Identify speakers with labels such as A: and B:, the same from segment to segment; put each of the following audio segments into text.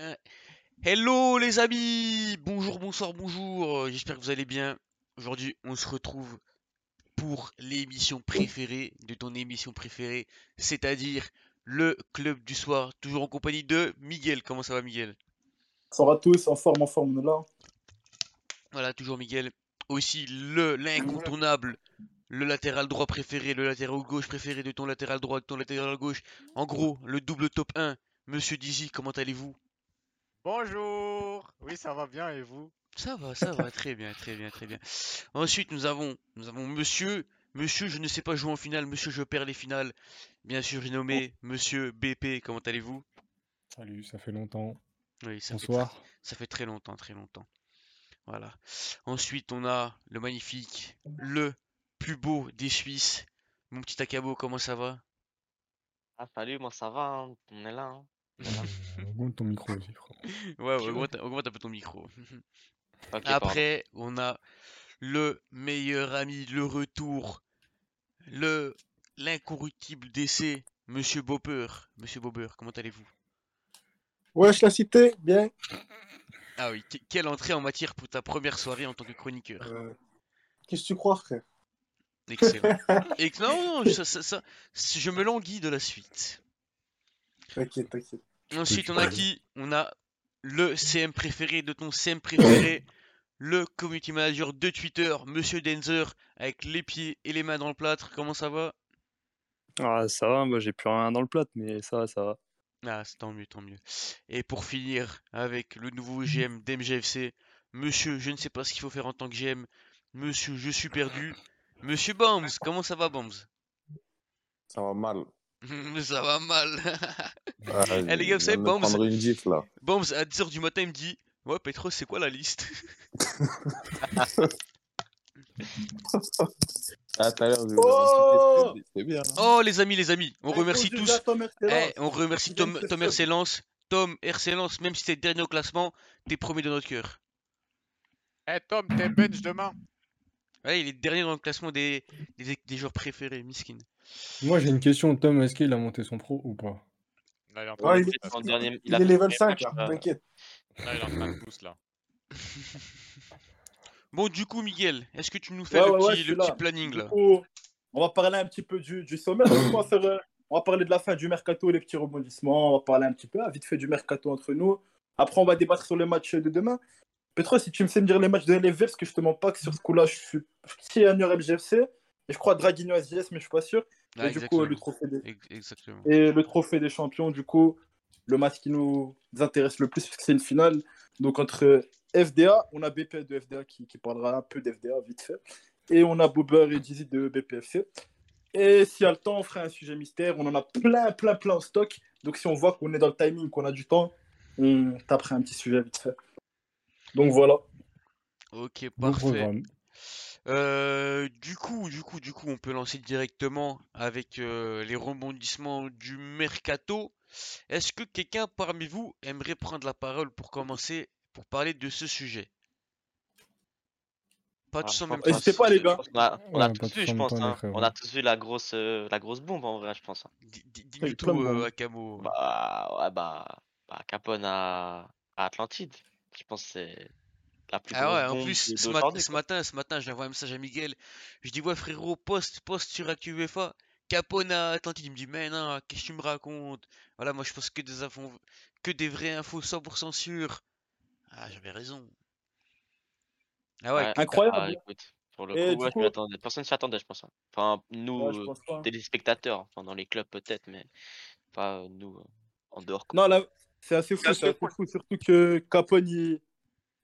A: Un. Hello les amis Bonjour, bonsoir, bonjour, euh, j'espère que vous allez bien. Aujourd'hui, on se retrouve pour l'émission préférée de ton émission préférée, c'est-à-dire le club du soir, toujours en compagnie de Miguel. Comment ça va Miguel?
B: Ça va tous, en forme, en forme, on est là.
A: Voilà, toujours Miguel. Aussi le l'incontournable, le latéral droit préféré, le latéral gauche préféré de ton latéral droit, de ton latéral gauche. En gros, le double top 1. Monsieur Dizzy, comment allez-vous?
C: Bonjour Oui, ça va bien et vous?
A: Ça va, ça va, très bien, très bien, très bien. Ensuite, nous avons, nous avons Monsieur, Monsieur, je ne sais pas jouer en finale, Monsieur, je perds les finales. Bien sûr, j'ai nommé Monsieur BP. Comment allez-vous?
D: Salut, ça fait longtemps.
A: Oui, ça fait,
D: Bonsoir.
A: tr- ça fait très longtemps, très longtemps. Voilà. Ensuite, on a le magnifique, le plus beau des Suisses. Mon petit Akabo, comment ça va?
E: Ah salut, moi ça va, hein, on est là. hein.
D: Augmente ton micro aussi, frère.
A: Ouais, ouais, augmente, augmente un peu ton micro.
E: Pardon.
A: Après, on a le meilleur ami, le retour, le l'incorruptible décès, Monsieur Bopper. Monsieur Bopper, comment allez-vous?
B: Wesh, la cité, bien.
A: Ah oui, que- quelle entrée en matière pour ta première soirée en tant que chroniqueur.
B: Euh, Qu'est-ce que tu crois, frère?
A: Excellent. Ex- non, non, ça, ça- ça- je me languis de la suite.
B: T'inquiète, t'inquiète.
A: Ensuite, on a qui? On a le CM préféré de ton CM préféré, le community manager de Twitter, Monsieur Denzer, avec les pieds et les mains dans le plâtre. Comment ça va?
F: Ah, ça va, moi j'ai plus rien dans le plat, mais ça va, ça va.
A: Ah, c'est tant mieux, tant mieux. Et pour finir avec le nouveau GM d'MGFC, Monsieur, je ne sais pas ce qu'il faut faire en tant que GM. Monsieur, je suis perdu. Monsieur Bombs, comment ça va, Bombs?
G: Ça va mal.
A: Ça va mal.
G: Ah,
A: Eh, les gars, vous savez, Bombs-
G: prendre une gifle là.
A: Bombs, à 10h du matin, il me dit Ouais, Petro, c'est quoi la liste?
G: Ah, tout à l'heure, je vous
B: Oh
G: ai C'est bien. hein.
A: Oh, les amis, les amis, on remercie tous.
B: Tom.
A: Eh, on remercie Tom, Tom
B: faire.
A: Excellence. Tom Excellence, même si t'es dernier au classement, t'es premier de notre cœur.
C: Eh Tom, t'es bench demain
A: Ouais, il est dernier dans le classement des, des, des joueurs préférés, miskin.
D: Moi, j'ai une question. Tom, est-ce qu'il a monté son pro ou pas?
C: Là, il est en
B: Ouais, il est,
E: dernier-
B: il
E: a
B: est
E: fait
B: level
E: des
B: 5,
E: matchs,
B: là,
E: euh,
B: t'inquiète.
C: Là, il est en train de là.
A: Bon, du coup, Miguel, est-ce que tu nous fais
B: Ouais,
A: le,
B: ouais, ouais,
A: petit,
B: suis
A: le petit planning
B: Du
A: là?
B: coup, on va parler un petit peu du, du sommet. on, va faire, euh, on va parler de la fin du mercato, les petits rebondissements. On va parler un petit peu, ah, vite fait, du mercato entre nous. Après, on va débattre sur les matchs de demain. Petro, si tu me sais me dire les matchs de LFV, parce que je te mens pas que sur ce coup-là, je suis senior LGFC. Et je crois Draguigno SGS, mais je suis pas sûr.
A: Ah,
B: et du coup, le trophée des,
A: Exactement.
B: Et le trophée des champions, du coup, le match qui nous intéresse le plus, parce que c'est une finale. Donc, entre FDA, on a BP de FDA qui, qui parlera un peu d'FDA vite fait. Et on a Boober et Dizzy de BPFC. Et s'il y a le temps, on fera un sujet mystère. On en a plein, plein, plein en stock. Donc, si on voit qu'on est dans le timing, qu'on a du temps, on tapera un petit sujet vite fait. Donc, voilà.
A: Ok,
D: Bon
A: parfait. Euh, du coup, du coup, du coup, on peut lancer directement avec euh, les rebondissements du mercato. Est-ce que quelqu'un parmi vous aimerait prendre la parole pour commencer, pour parler de ce sujet? Pas
E: Ah,
A: tous en même temps.
B: N'hésitez pas, les gars.
E: On a, on a
D: Ouais, pas
E: tous vu, je pense. hein. On a tous vu la grosse, euh, la grosse bombe en vrai, je pense. hein.
A: Di- di- Dis-nous tout, euh. Akamo.
E: Bah, ouais, bah, bah Capone à, à Atlantide. Je pense que c'est la plus
A: Ah ouais, en plus, ce, mat- ce matin, ce matin, j'ai envoyé un message à Miguel. Je dis, ouais, frérot, poste, poste sur ActuUEFA. Capone à Atlantide. Il me dit, mais non, qu'est-ce que tu me racontes? Voilà, moi, je pense que des infos, que des vraies infos 100% sûres. Ah, j'avais raison. Ah ouais,
E: Ouais,
B: Incroyable.
E: ah, écoute, pour le
B: Et
E: coup, ouais,
B: coup-
E: m'y attendais. Personne s'y attendait, je pense. hein. Enfin, nous,
B: Ouais, je
E: euh,
B: pense pas.
E: téléspectateurs, enfin, dans les clubs peut-être, mais pas euh, nous euh, en dehors. quoi.
B: Non, là, c'est assez fou,
E: C'est assez
B: fou, surtout que Capone, il,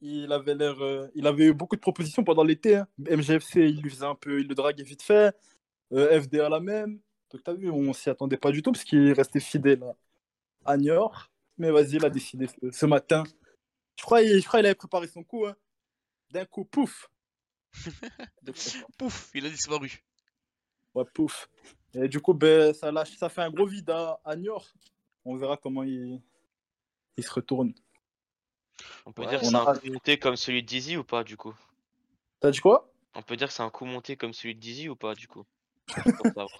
B: il avait l'air, euh, il avait eu beaucoup de propositions pendant l'été. hein. MGFC, il lui faisait un peu, il le draguait vite fait. Euh, FDA la même. Donc t'as vu, on s'y attendait pas du tout parce qu'il restait fidèle à, Niort. Mais vas-y, il a décidé ce, ce matin. Je crois, il, je crois qu'il avait préparé son coup. hein. D'un coup, pouf.
A: Pouf, il a disparu.
B: ouais, pouf. Et du coup, ben, ça, lâche, ça fait un gros vide à, à Niort. On verra comment il, il se retourne.
E: On peut
A: Ouais,
E: dire que c'est
B: a-
E: un coup monté comme celui de Dizzy ou pas, du coup?
B: T'as dit quoi?
E: On peut dire que c'est un coup monté comme celui de Dizzy ou pas, du coup?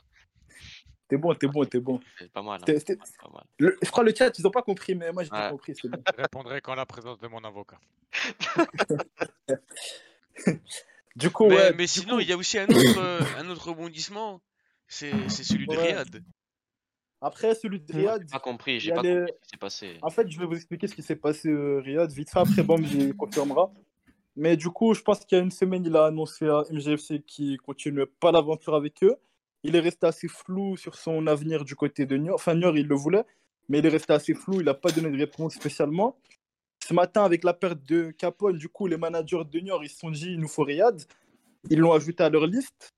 B: T'es bon, t'es bon, t'es bon.
E: C'est pas mal. hein.
B: T'es- t'es-
E: Pas mal, pas mal.
B: Le- je crois le chat, ils ont pas compris, mais moi j'ai
E: Ouais.
B: compris, c'est bon.
C: Je répondrai qu'en la présence de mon avocat.
B: Du coup,
A: Mais,
B: ouais.
A: mais
B: du
A: sinon,
B: coup-
A: il y a aussi un autre, euh, un autre rebondissement. C'est c'est celui de
B: Ouais.
A: Riyad.
B: Après, celui de. Riyad,
E: J'ai pas compris,
B: il
E: j'ai pas
B: les-
E: compris ce qui s'est passé.
B: En fait, je vais vous expliquer ce qui s'est passé, euh, Riyad. Vite fait, après, bon, j'y confirmera. Mais du coup, je pense qu'il y a une semaine, il a annoncé à MGFC qu'il continue pas l'aventure avec eux. Il est resté assez flou sur son avenir du côté de Niort. Enfin, Niort, il le voulait, mais il est resté assez flou. Il n'a pas donné de réponse spécialement. Ce matin, avec la perte de Capone, du coup, les managers de Niort, ils se sont dit, il nous faut Riyad. Ils l'ont ajouté à leur liste.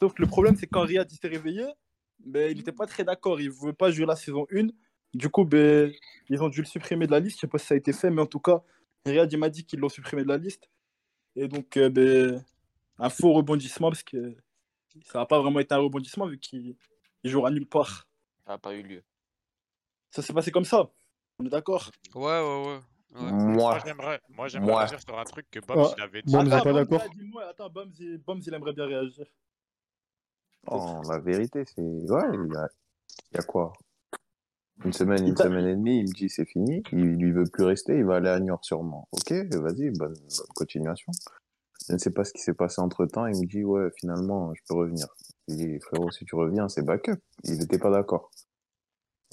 B: Sauf que le problème, c'est quand Riyad il s'est réveillé, ben, il n'était pas très d'accord. Il ne voulait pas jouer la saison 1. Du coup, ben, ils ont dû le supprimer de la liste. Je sais pas si ça a été fait, mais en tout cas, Riyad il m'a dit qu'ils l'ont supprimé de la liste. Et donc, euh, ben, un faux rebondissement parce que ça n'a pas vraiment été un rebondissement vu qu'il il jouera nulle part.
E: Ça n'a pas eu lieu.
B: Ça s'est passé comme ça. On est d'accord
A: Ouais, ouais, ouais. ouais.
C: Moi,
G: Moi,
C: j'aimerais moi, j'aimerais
G: Moi.
C: réagir sur un truc que Bob
D: Ah,
C: il avait dit.
D: Êtes
B: Attends,
D: pas
B: Bombs,
D: d'accord
B: là, dis-moi, Attends, Bombs, il, Bombs, il aimerait bien réagir.
G: Oh, la vérité, c'est. Ouais, il y a... il y a quoi? Une semaine,
B: Il
G: une semaine et demie, il me dit c'est fini. Il lui veut plus rester, il va aller à Niort sûrement. Ok, vas-y, bonne, bonne continuation. Je ne sais pas ce qui s'est passé entre temps. Il me dit ouais, finalement, je peux revenir. Je lui dis frérot, si tu reviens, c'est backup. Il n'était pas d'accord.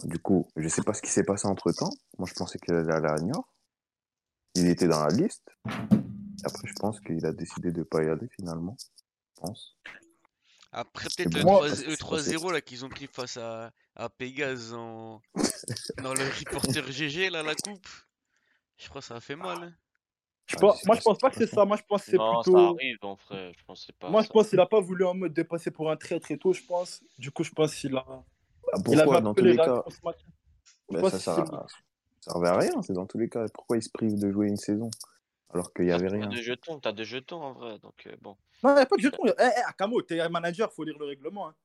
G: Du coup, je sais pas ce qui s'est passé entre temps. Moi, je pensais qu'il allait aller à Niort. Il était dans la liste. Après, je pense qu'il a décidé de pas y aller finalement. Je pense.
A: Après, peut-être le
G: bon,
A: 3
G: parce que
A: le
G: c'est
A: 3-0 là qu'ils ont pris face à, à Pégase en... dans le reporter GG, là, la coupe. Je crois que ça a fait mal. hein.
B: Je
G: Ah,
B: pense- moi,
G: pas
B: je pense pas que c'est ça. Moi, je pense que c'est
E: Non,
B: plutôt.
E: ça arrive en vrai. Je pensais pas.
B: Moi,
E: ça.
B: je pense qu'il a pas voulu en mode de passer pour un traître et tout, je pense. Du coup, je pense qu'il a.
G: Ah,
B: il avait
G: pourquoi dans tous
B: les
G: cas. Ben,
B: pas
G: ça, à- ça servait à rien, c'est dans tous les cas. Pourquoi ils se privent de jouer une saison alors qu'il y avait
E: T'as
G: rien?
E: de jetons, t'as des jetons en vrai. Donc euh, bon.
B: Non, il n'y a pas de jeton. Eh, eh, Akamo, t'es un manager, faut lire le règlement. Hein.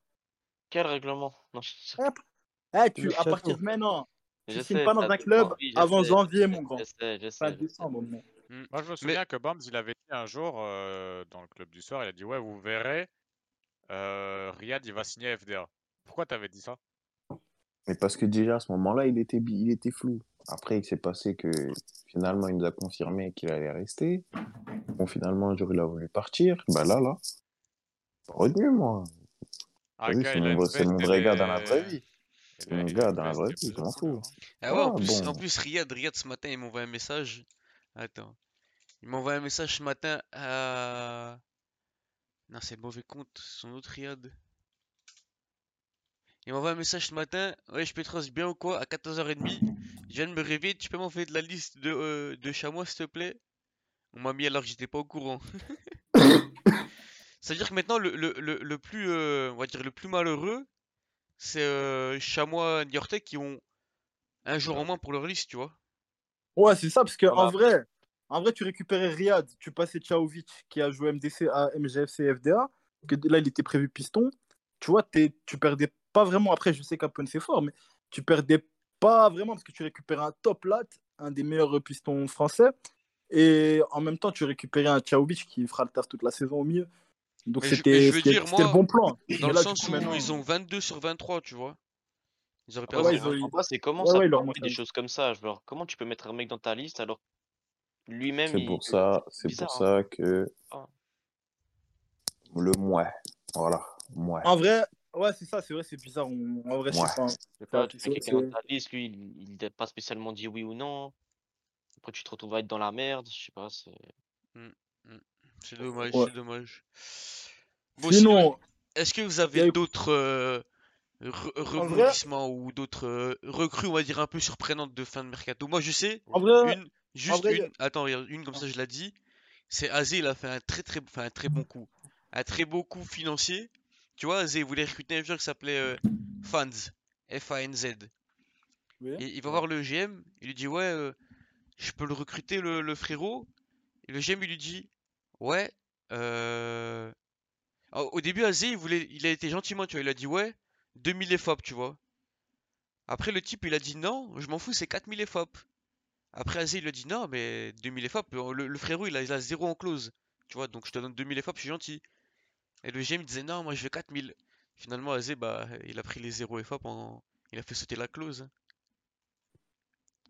E: Quel règlement? Non, je sais.
B: Eh, tu,
D: Le
B: à partir de maintenant,
E: Je
B: tu signes
E: sais,
B: pas dans un club avant
E: sais,
B: janvier, mon grand.
E: Je sais, je sais.
B: décembre.
A: Mm.
C: Moi, je me souviens que Bombs, il avait dit un jour euh, dans le club du soir, il a dit Ouais, vous verrez, euh, Riyad, il va signer à FDA. Pourquoi t'avais dit ça?
G: Mais parce que déjà à ce moment-là, il était, il était flou. Après, il s'est passé que finalement, il nous a confirmé qu'il allait rester. Bon, finalement, un jour, il a voulu partir. Bah là, là, retenu, moi.
C: Ah,
G: c'est mon,
C: une
G: vrai- c'est
C: veste
G: mon
C: et
G: vrai gars dans la vraie vie. C'est mon gars dans la vraie vie, je m'en fous.
C: hein.
A: Ah ouais, en
G: Ah,
A: plus,
G: bon.
A: en plus Riyad, Riyad ce matin, il m'envoie un message. Attends. Il m'envoie un message ce matin à. Non, c'est le mauvais compte, son autre Riyad. Il m'envoie un message ce matin. Ouais, je Petros, bien ou quoi? À 14h30. Je viens de me réveiller, tu peux m'envoyer de la liste de, euh, de chamois, s'il te plaît? On m'a mis alors que j'étais pas au courant. Ça veut dire que maintenant, le, le, le, le plus, euh, on va dire, le plus malheureux, c'est euh, chamois niortais qui ont un jour en moins pour leur liste, tu vois.
B: Ouais, c'est ça, parce que
E: bah.
B: en vrai, en vrai, tu récupérais Riyad, tu passais Tchaovic qui a joué MDC à MGFC FDA, que là, il était prévu piston. Tu vois, t'es- tu perdais pas vraiment. Après, je sais qu'Apon c'est fort, mais tu perdais pas vraiment parce que tu récupérais un top lat, un des meilleurs pistons français. Et en même temps, tu récupérais un Tchaovic qui fera le taf toute la saison au milieu. Donc c'était
A: je veux
B: c'était-
A: dire,
B: c'était le bon plan.
A: Dans le
B: là,
A: sens
B: coup,
A: où
B: maintenant-
A: ils ont 22 sur 23, tu vois. Ils auraient
E: Ah
A: perdu.
E: ouais,
B: ouais, ils ont-
E: c'est comment
B: Ouais,
E: ça
B: ouais, leur
E: des choses comme ça. Genre, comment tu peux mettre un mec dans ta liste alors lui-même
G: C'est
E: il...
G: pour ça, c'est pour
E: hein.
G: ça que
E: Ah.
G: le moi, voilà, moi.
B: En vrai, ouais, c'est ça, c'est vrai, c'est bizarre. On- En vrai, je
G: Ouais.
B: sais pas.
E: Pas,
B: c'est-
E: mets quelqu'un
B: c'est-
E: dans ta liste, lui, il il n'a pas spécialement dit oui ou non? Après, tu te retrouves à être dans la merde, je sais pas, c'est...
A: C'est dommage,
B: Ouais.
A: c'est dommage. Bon, sinon, est-ce que vous avez
B: eu-
A: d'autres euh, re-
B: vrai-
A: rebondissements ou d'autres euh, recrues, on va dire, un peu surprenantes de fin de mercato? Moi, je sais,
B: en vrai,
A: une, juste
B: vrai, y a-
A: une, attends, regarde, une comme ça, je l'ai dit. C'est Azé, il a fait un très très, enfin, un très bon coup. Un très beau coup financier. Tu vois, Azé, il voulait recruter un joueur qui s'appelait euh, Fanz. F-A-N-Z.
B: Oui.
A: Et il va voir le GM, il lui dit ouais, euh, je peux le recruter le, le frérot. Et le GM il lui dit ouais. Euh... Au au début Azé il voulait, il a été gentiment tu vois, il a dit ouais, 2000 FOP tu vois. Après le type il a dit non, je m'en fous c'est 4000 FOP. Après Azé il lui a dit non mais 2000 FOP, euh, le, le frérot il a, il a zéro en clause. Tu vois donc je te donne 2000 FOP, je suis gentil. Et le GM il disait non moi je veux 4000. Finalement, Azé, bah, il a pris les 0 FA pendant. Il a fait sauter la clause.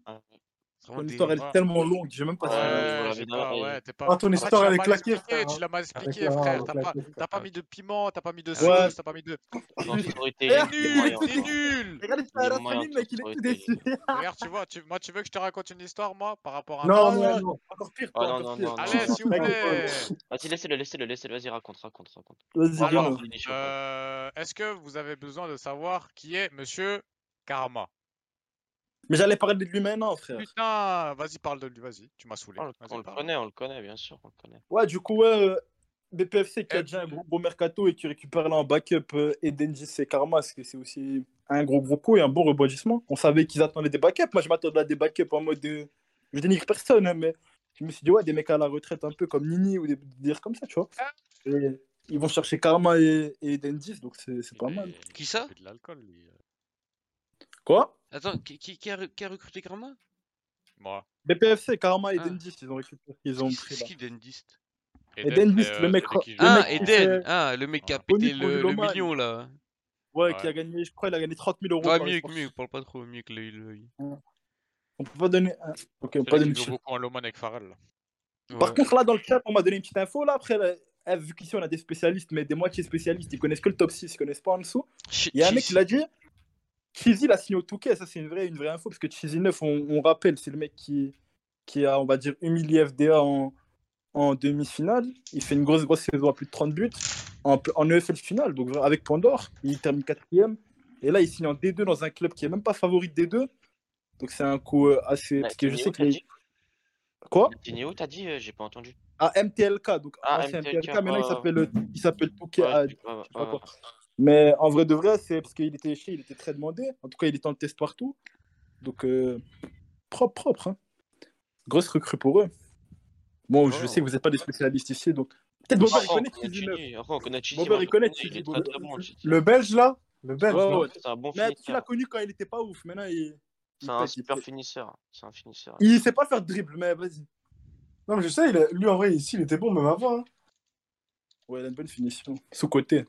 E: Ah,
B: Ton histoire, elle est
C: Ouais.
B: tellement longue, j'ai même pas
E: Ouais,
C: pas,
E: l'oreille.
C: ouais, t'es pas.
H: Ah, ton
C: fait,
H: histoire, elle est claquée,
C: expliqué,
H: frère,
C: tu l'as mal expliqué, frère. T'as pas, mis de piment, t'as pas mis de
B: Ouais.
C: sauce, t'as pas mis de. T'es nul, t'es nul.
B: Regarde,
E: Il
B: famille,
E: ton
B: mec, il est tout déçu.
C: Regarde, tu vois, moi, tu veux que je te raconte une histoire, moi, par rapport à un
H: Non, non, non.
B: Encore pire,
E: non.
C: Allez, s'il vous plaît.
E: Vas-y, laissez-le, laissez-le, laissez-le. Vas-y, raconte, raconte, raconte.
B: Vas-y,
C: Alors, Euh, Est-ce que vous avez besoin de savoir qui est Monsieur Karma?
B: Mais j'allais parler de lui maintenant, frère.
C: Putain, vas-y, parle de lui, vas-y, tu m'as saoulé.
E: On, le- on connaît, on le connaît, bien sûr, on le connaît.
B: Ouais, du coup, ouais, euh, BPFC qui a
C: Eh,
B: déjà un gros, gros mercato et qui récupère là en backup euh, Eden Gis et Karma, parce que c'est aussi un gros gros coup et un bon rebondissement. On savait qu'ils attendaient des backups. Moi, je m'attendais à des backups en mode. euh, Je dénigre personne, hein, mais je me suis dit, ouais, des mecs à la retraite un peu comme Nini ou des délires comme ça, tu vois. Et ils vont chercher Karma et, et donc c'est pas mal.
A: Qui ça
C: de l'alcool, lui.
B: Quoi?
A: Attends, qui, qui, qui a, qui a recruté Karma?
C: Moi.
B: BPFC, Karma et
A: Ah.
B: Eden Gis, ils ont récupéré. Ils ont
A: C'est
B: pris
A: c'est
B: là.
A: qui Dentist
B: Eden
C: c'est,
B: List,
C: euh,
B: le mec-
C: qui.
B: Le
A: Ah,
B: mec
A: Eden
B: fait-
A: Ah, le mec qui a
C: Ah.
A: pété le, le million là.
B: Ouais,
C: Ouais.
B: qui a gagné, je crois, il a gagné 30 000 euros.
A: Ouais, mieux, mieux, parle pas trop, mieux que le. le-
B: On peut pas donner. un- Ok, on peut pas donner.
C: qui joue beaucoup en Loman avec Farrell. là.
B: Par contre, là, dans le chat, on m'a donné une petite info. Là, après, là, eh, vu qu'ici, on a des spécialistes, mais des moitiés spécialistes, ils connaissent que le top 6, ils connaissent pas en dessous. Il y a un mec qui l'a dit. Cheesy, il a signé au Touquet. Ça, c'est une vraie, une vraie info. Parce que Cheesy 9, on, on rappelle, c'est le mec qui, qui a, on va dire, humilié FDA en, en demi-finale. Il fait une grosse, grosse saison à plus de 30 buts. En, en EFL finale, donc avec Pandore, il termine quatrième. Et là, il signe en D2 dans un club qui est même pas favori de D2. Donc, c'est un coup euh, assez.
E: Mais
B: Parce que je sais Quoi?
E: Tineo, t'as dit euh, J'ai pas entendu.
B: Ah, MTLK, donc
E: Ah, MTLK,
B: MTLK, maintenant il
E: ouais,
B: s'appelle il s'appelle Touquet. Mais en vrai de vrai, c'est parce qu'il était chez, il était très demandé. En tout cas, il était en test partout. Donc euh, propre, propre. Hein. Grosse recrue pour eux. Bon, je
E: Oh.
B: sais que vous n'êtes pas des spécialistes ici, donc peut-être Bobber il
E: Après, on
B: connaît
E: connaît
B: Cheesy 9.
E: Chini, après, on connaît Chini,
B: Bobber,
E: moi,
B: il connaît
E: est.
H: Le belge, là Le belge,
B: ouais.
E: C'est un bon
B: Mais tu l'as connu quand il était pas ouf. Maintenant, il,
E: C'est un super finisseur. C'est un finisseur.
B: Il sait pas faire de dribble, mais vas-y.
H: Non, mais je sais, lui, en vrai, ici, il était bon, même avant. hein.
B: Ouais, il a une bonne finition. Sous-côté.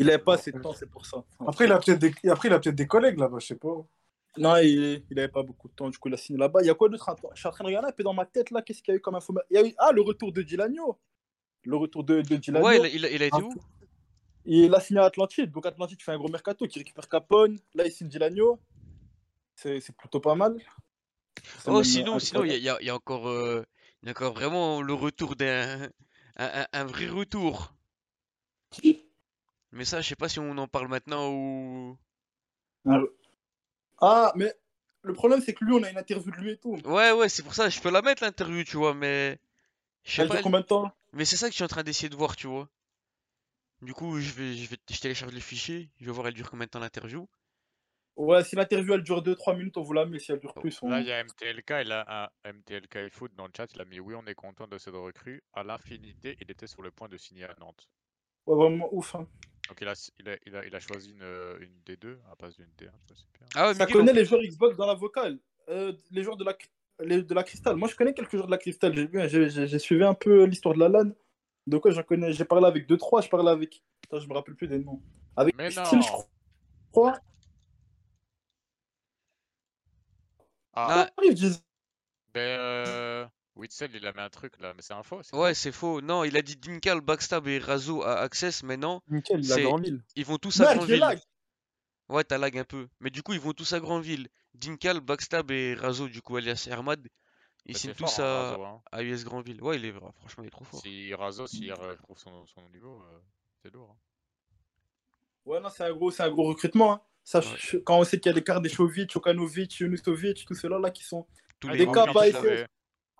B: Il avait pas assez de temps, c'est pour ça.
H: Après, il a peut-être des... Après, il a peut-être des collègues là-bas, je sais pas.
B: Non, il n'avait pas beaucoup de temps, du coup, il a signé là-bas. Il y a quoi d'autre? Je suis en train de regarder un peu dans ma tête, là, qu'est-ce qu'il y a eu comme info? Il y a eu... Ah, le retour de Dilagno Le retour de, de Dilagno.
A: Ouais, il a, il a- il a été
B: Ah.
A: où?
B: Il a signé à Atlantide, donc Atlantide fait un gros mercato qui récupère Capone. Là, il signe Dilagno. C'est c'est plutôt pas mal.
A: Oh, sinon, sinon, il y a, il y a- il y a encore, euh, il y a encore vraiment le retour d'un, un, un- un vrai retour. Mais ça, je sais pas si on en parle maintenant ou.
B: Ah, mais le problème, c'est que lui, on a une interview de lui et tout.
A: Ouais, ouais, c'est pour ça, je peux la mettre l'interview, tu vois, mais. Je sais
B: Elle
A: pas.
B: dure combien de temps
A: Mais c'est ça que je suis en train d'essayer de voir, tu vois. Du coup, je vais, je vais, je télécharge le fichier, je vais voir elle dure combien de temps l'interview.
B: Ouais, si l'interview, elle dure 2-3 minutes, on vous la met. Si elle dure plus, on...
C: Là, il y a MTLK, il a un MTLK Foot dans le chat, il a mis oui, on est content de cette recrue. À l'infinité, il était sur le point de signer à Nantes.
B: Ouais, vraiment ouf. hein.
C: Donc il a, il a, il a, il a choisi une, euh, une D2 à la place d'une D1, tu vois, c'est bien.
A: Ah ouais,
B: Ça connaît les joueurs Xbox dans la vocale. Euh, les joueurs de la, les- de la Crystal. Moi, je connais quelques joueurs de la Crystal. J'ai suivi un peu l'histoire de la LAN. Donc, ouais, j'en connais. J'ai parlé avec 2-3. Je parlais avec. Attends, je me rappelle plus des noms. Avec
C: Mais
B: Steel,
C: non
B: je crois.
C: Ah,
A: Ah,
B: disent?
C: ben euh... Witzel, il a mis un truc là, mais c'est un faux.
A: ouais, c'est faux. Non, il a dit Dinkal, Backstab et Razo à Access, mais non,
H: Nickel, il a Grandville.
A: ils vont tous à
B: lag.
A: Ouais, t'as lag un peu. Mais du coup, ils vont tous à Granville. Dinkal, Backstab et Razo, du coup, alias Hermad, ils
C: Mais
A: signent tous
C: hein,
A: à,
C: Razo, hein.
A: à US Granville. Ouais, il est franchement, il est trop fort.
C: Si Razo, s'il retrouve son, son niveau, euh, c'est lourd. hein.
B: Ouais, non, c'est un gros, c'est un gros recrutement. hein. Ça,
A: Ouais.
B: je- Quand on sait qu'il y a des cartes des Jovic, Okanovic, Yunusovic, tous ceux-là là, qui sont.
A: Tous les
B: des cas pas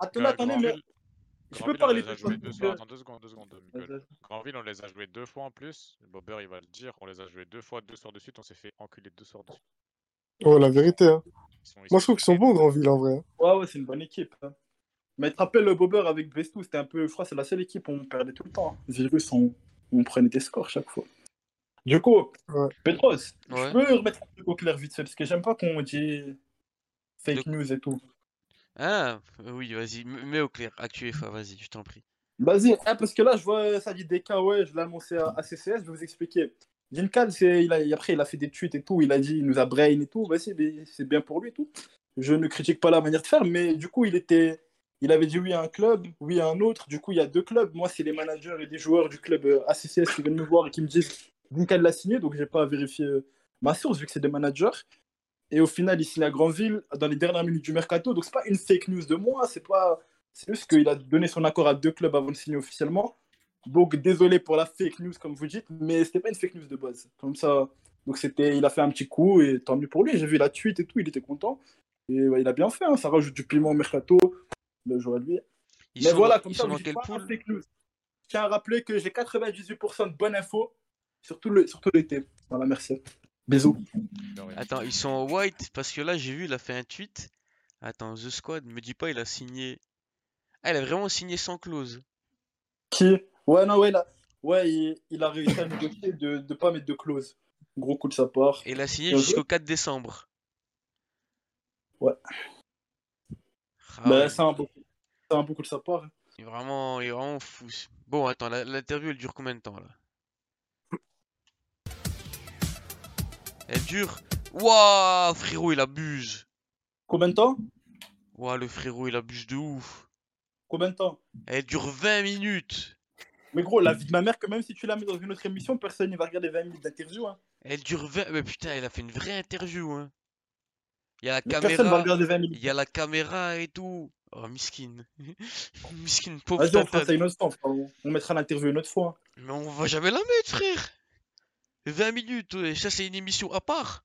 C: Avait-
B: Attendez, mais. Je peux parler
C: on les a
B: de
C: joués deux. Attends secondes, deux secondes. Granville, on les a joués deux fois en plus. Bobber, il va le dire. On les a joués deux fois, deux soirs de suite. On s'est fait enculer deux soirs de suite.
H: Oh, la vérité. Hein. Moi, je trouve qu'ils sont bons, Grandville, en vrai. hein.
B: Ouais, ouais, c'est une bonne équipe. hein. Mais tu te rappelles le Bobber avec Vestou, c'était un peu. Je crois que c'est la seule équipe où on perdait tout le temps. hein. Virus, on, on prenait des scores chaque fois. Du coup,
H: Ouais.
B: Petros,
A: Ouais.
B: je peux remettre un truc au clair vite fait, parce que j'aime pas qu'on dit fake news et tout.
A: Ah, oui, vas-y, mets au clair. Actu FA, vas-y, je t'en prie.
B: Vas-y, hein, parce que là, je vois ça dit DK, ouais, je l'ai annoncé à, à CCS, je vais vous expliquer. Jinkan, c'est, il a, après, il a fait des tweets et tout, il a dit, il nous a brain et tout, vas-y, c'est bien pour lui et tout. Je ne critique pas la manière de faire, mais du coup, il était, il avait dit oui à un club, oui à un autre, du coup, il y a deux clubs. Moi, c'est les managers et des joueurs du club euh, ACCS qui viennent me voir et qui me disent, Jinkan l'a signé, donc j'ai pas vérifié euh, ma source, vu que c'est des managers. Et au final, il signe à Grandville dans les dernières minutes du mercato, donc c'est pas une fake news de moi, c'est pas, c'est juste qu'il a donné son accord à deux clubs avant de signer officiellement. Donc désolé pour la fake news comme vous dites, mais c'était pas une fake news de base. Comme ça, donc c'était, il a fait un petit coup et tant mieux pour lui. J'ai vu la tweet et tout, il était content et ouais, il a bien fait. hein. Ça rajoute du piment au mercato. Le joueur à lui.
A: Ils
B: mais
A: sont
B: voilà,
A: dans-
B: comme ça, vous
A: quelle
B: pas news. Je tiens à rappeler que j'ai 98% de bonnes infos sur tout le, sur tout l'été. Voilà, merci.
C: Rien.
A: Attends, ils sont en white parce que là, j'ai vu, il a fait un tweet. Attends, The Squad, me dis pas, il a signé. Ah, il a vraiment signé sans clause.
B: Qui? Ouais, non, ouais, là. Ouais, il, il a réussi à négocier de ne pas mettre de clause. Gros coup de sa part.
A: Et il a signé jusqu'au 4 décembre.
B: Ouais.
A: Ah
B: Bah,
A: ouais,
B: c'est un, beau- c'est un beau coup de sa part. hein.
A: il est vraiment, il est vraiment fou. Bon, attends, la- l'interview, elle dure combien de temps là? Elle dure. Waouh, frérot, il abuse.
B: Combien de temps?
A: Waouh, le frérot, il abuse de ouf.
B: Combien de temps?
A: Elle dure 20 minutes.
B: Mais gros, la vie de ma mère, que même si tu la mets dans une autre émission, personne ne va regarder 20 minutes d'interview. Hein.
A: Elle dure 20. Mais putain, il a fait une vraie interview, hein. Il y a la
B: Mais
A: caméra.
B: regarder 20 minutes.
A: Il y a la caméra et tout. Oh, miskin. miskin, pauvre
B: Vas-y, on fera ça une autre fois. On mettra l'interview une autre fois.
A: Mais on va jamais la mettre, frère. 20 minutes, ouais, ça c'est une émission à part.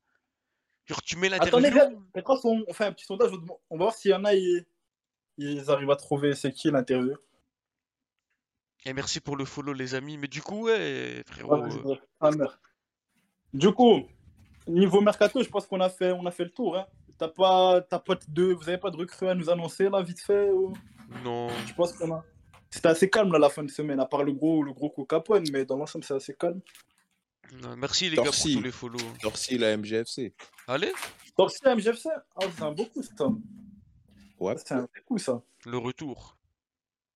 A: Genre, tu mets
B: Attendez,
A: l'interview.
B: Petra, on on fait un petit sondage. On va voir s'il y en a, ils, ils arrivent à trouver c'est qui l'interview.
A: Et merci pour le follow, les amis. Mais du coup, ouais, frérot.
B: Ouais. Ah, merde. Du coup, niveau mercato, je pense qu'on a fait, on a fait le tour. Hein. T'as pas, t'as pas de, vous avez pas de recrues à nous annoncer là, vite fait ou...
A: non.
B: Je pense qu'on a. C'était assez calme là, la fin de semaine, à part le gros, le gros coup Capone, mais dans l'ensemble, c'est assez calme.
A: Merci les gars pour tous les follow.
G: Dorcy, la MGFC.
A: Allez,
B: Torsi MGFC Ah, c'est un beau coup ça.
G: Ouais.
B: C'est un beau coup ça.
A: le retour.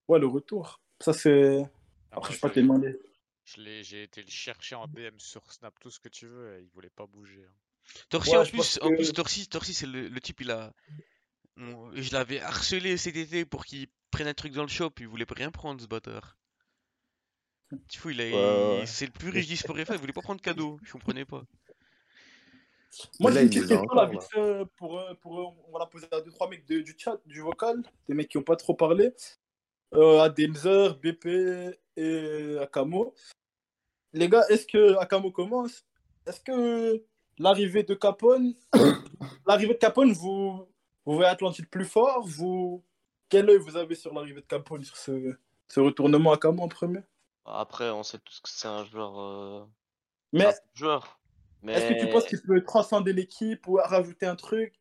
B: Ouais, le retour. Ça, c'est. Après, je sais pas te
C: l'ai-
B: demander.
C: je l'ai- J'ai été le chercher en DM sur Snap, tout ce que tu veux, et il voulait pas bouger. hein.
A: Torsi,
B: Ouais,
A: en plus, en plus
B: que-
A: Torsi, Torsi c'est le, le type, il a. Je l'avais harcelé cet été pour qu'il prenne un truc dans le shop, il voulait pas rien prendre, ce bâtard. Tu fous, il a.
G: Ouais.
A: C'est le plus riche d'Esport FA, il voulait pas prendre de cadeau, je comprenais pas.
B: Moi, j'ai une petite question là, vite fait, pour, euh, pour, euh, on va la poser à deux, trois mecs de- du chat, du vocal, des mecs qui ont pas trop parlé. Euh, à Denzer, BP et Akamo. Les gars, est-ce que Akamo commence? Est-ce que l'arrivée de Capone, l'arrivée de Capone, vous, vous voyez Atlantide plus fort? Vous, Quel œil vous avez sur l'arrivée de Capone, sur ce, ce retournement Akamo en premier?
E: Après, on sait tous que c'est un joueur. euh,
B: Mais
E: un joueur. Mais
B: Est-ce que tu penses qu'il peut transcender l'équipe ou rajouter un truc?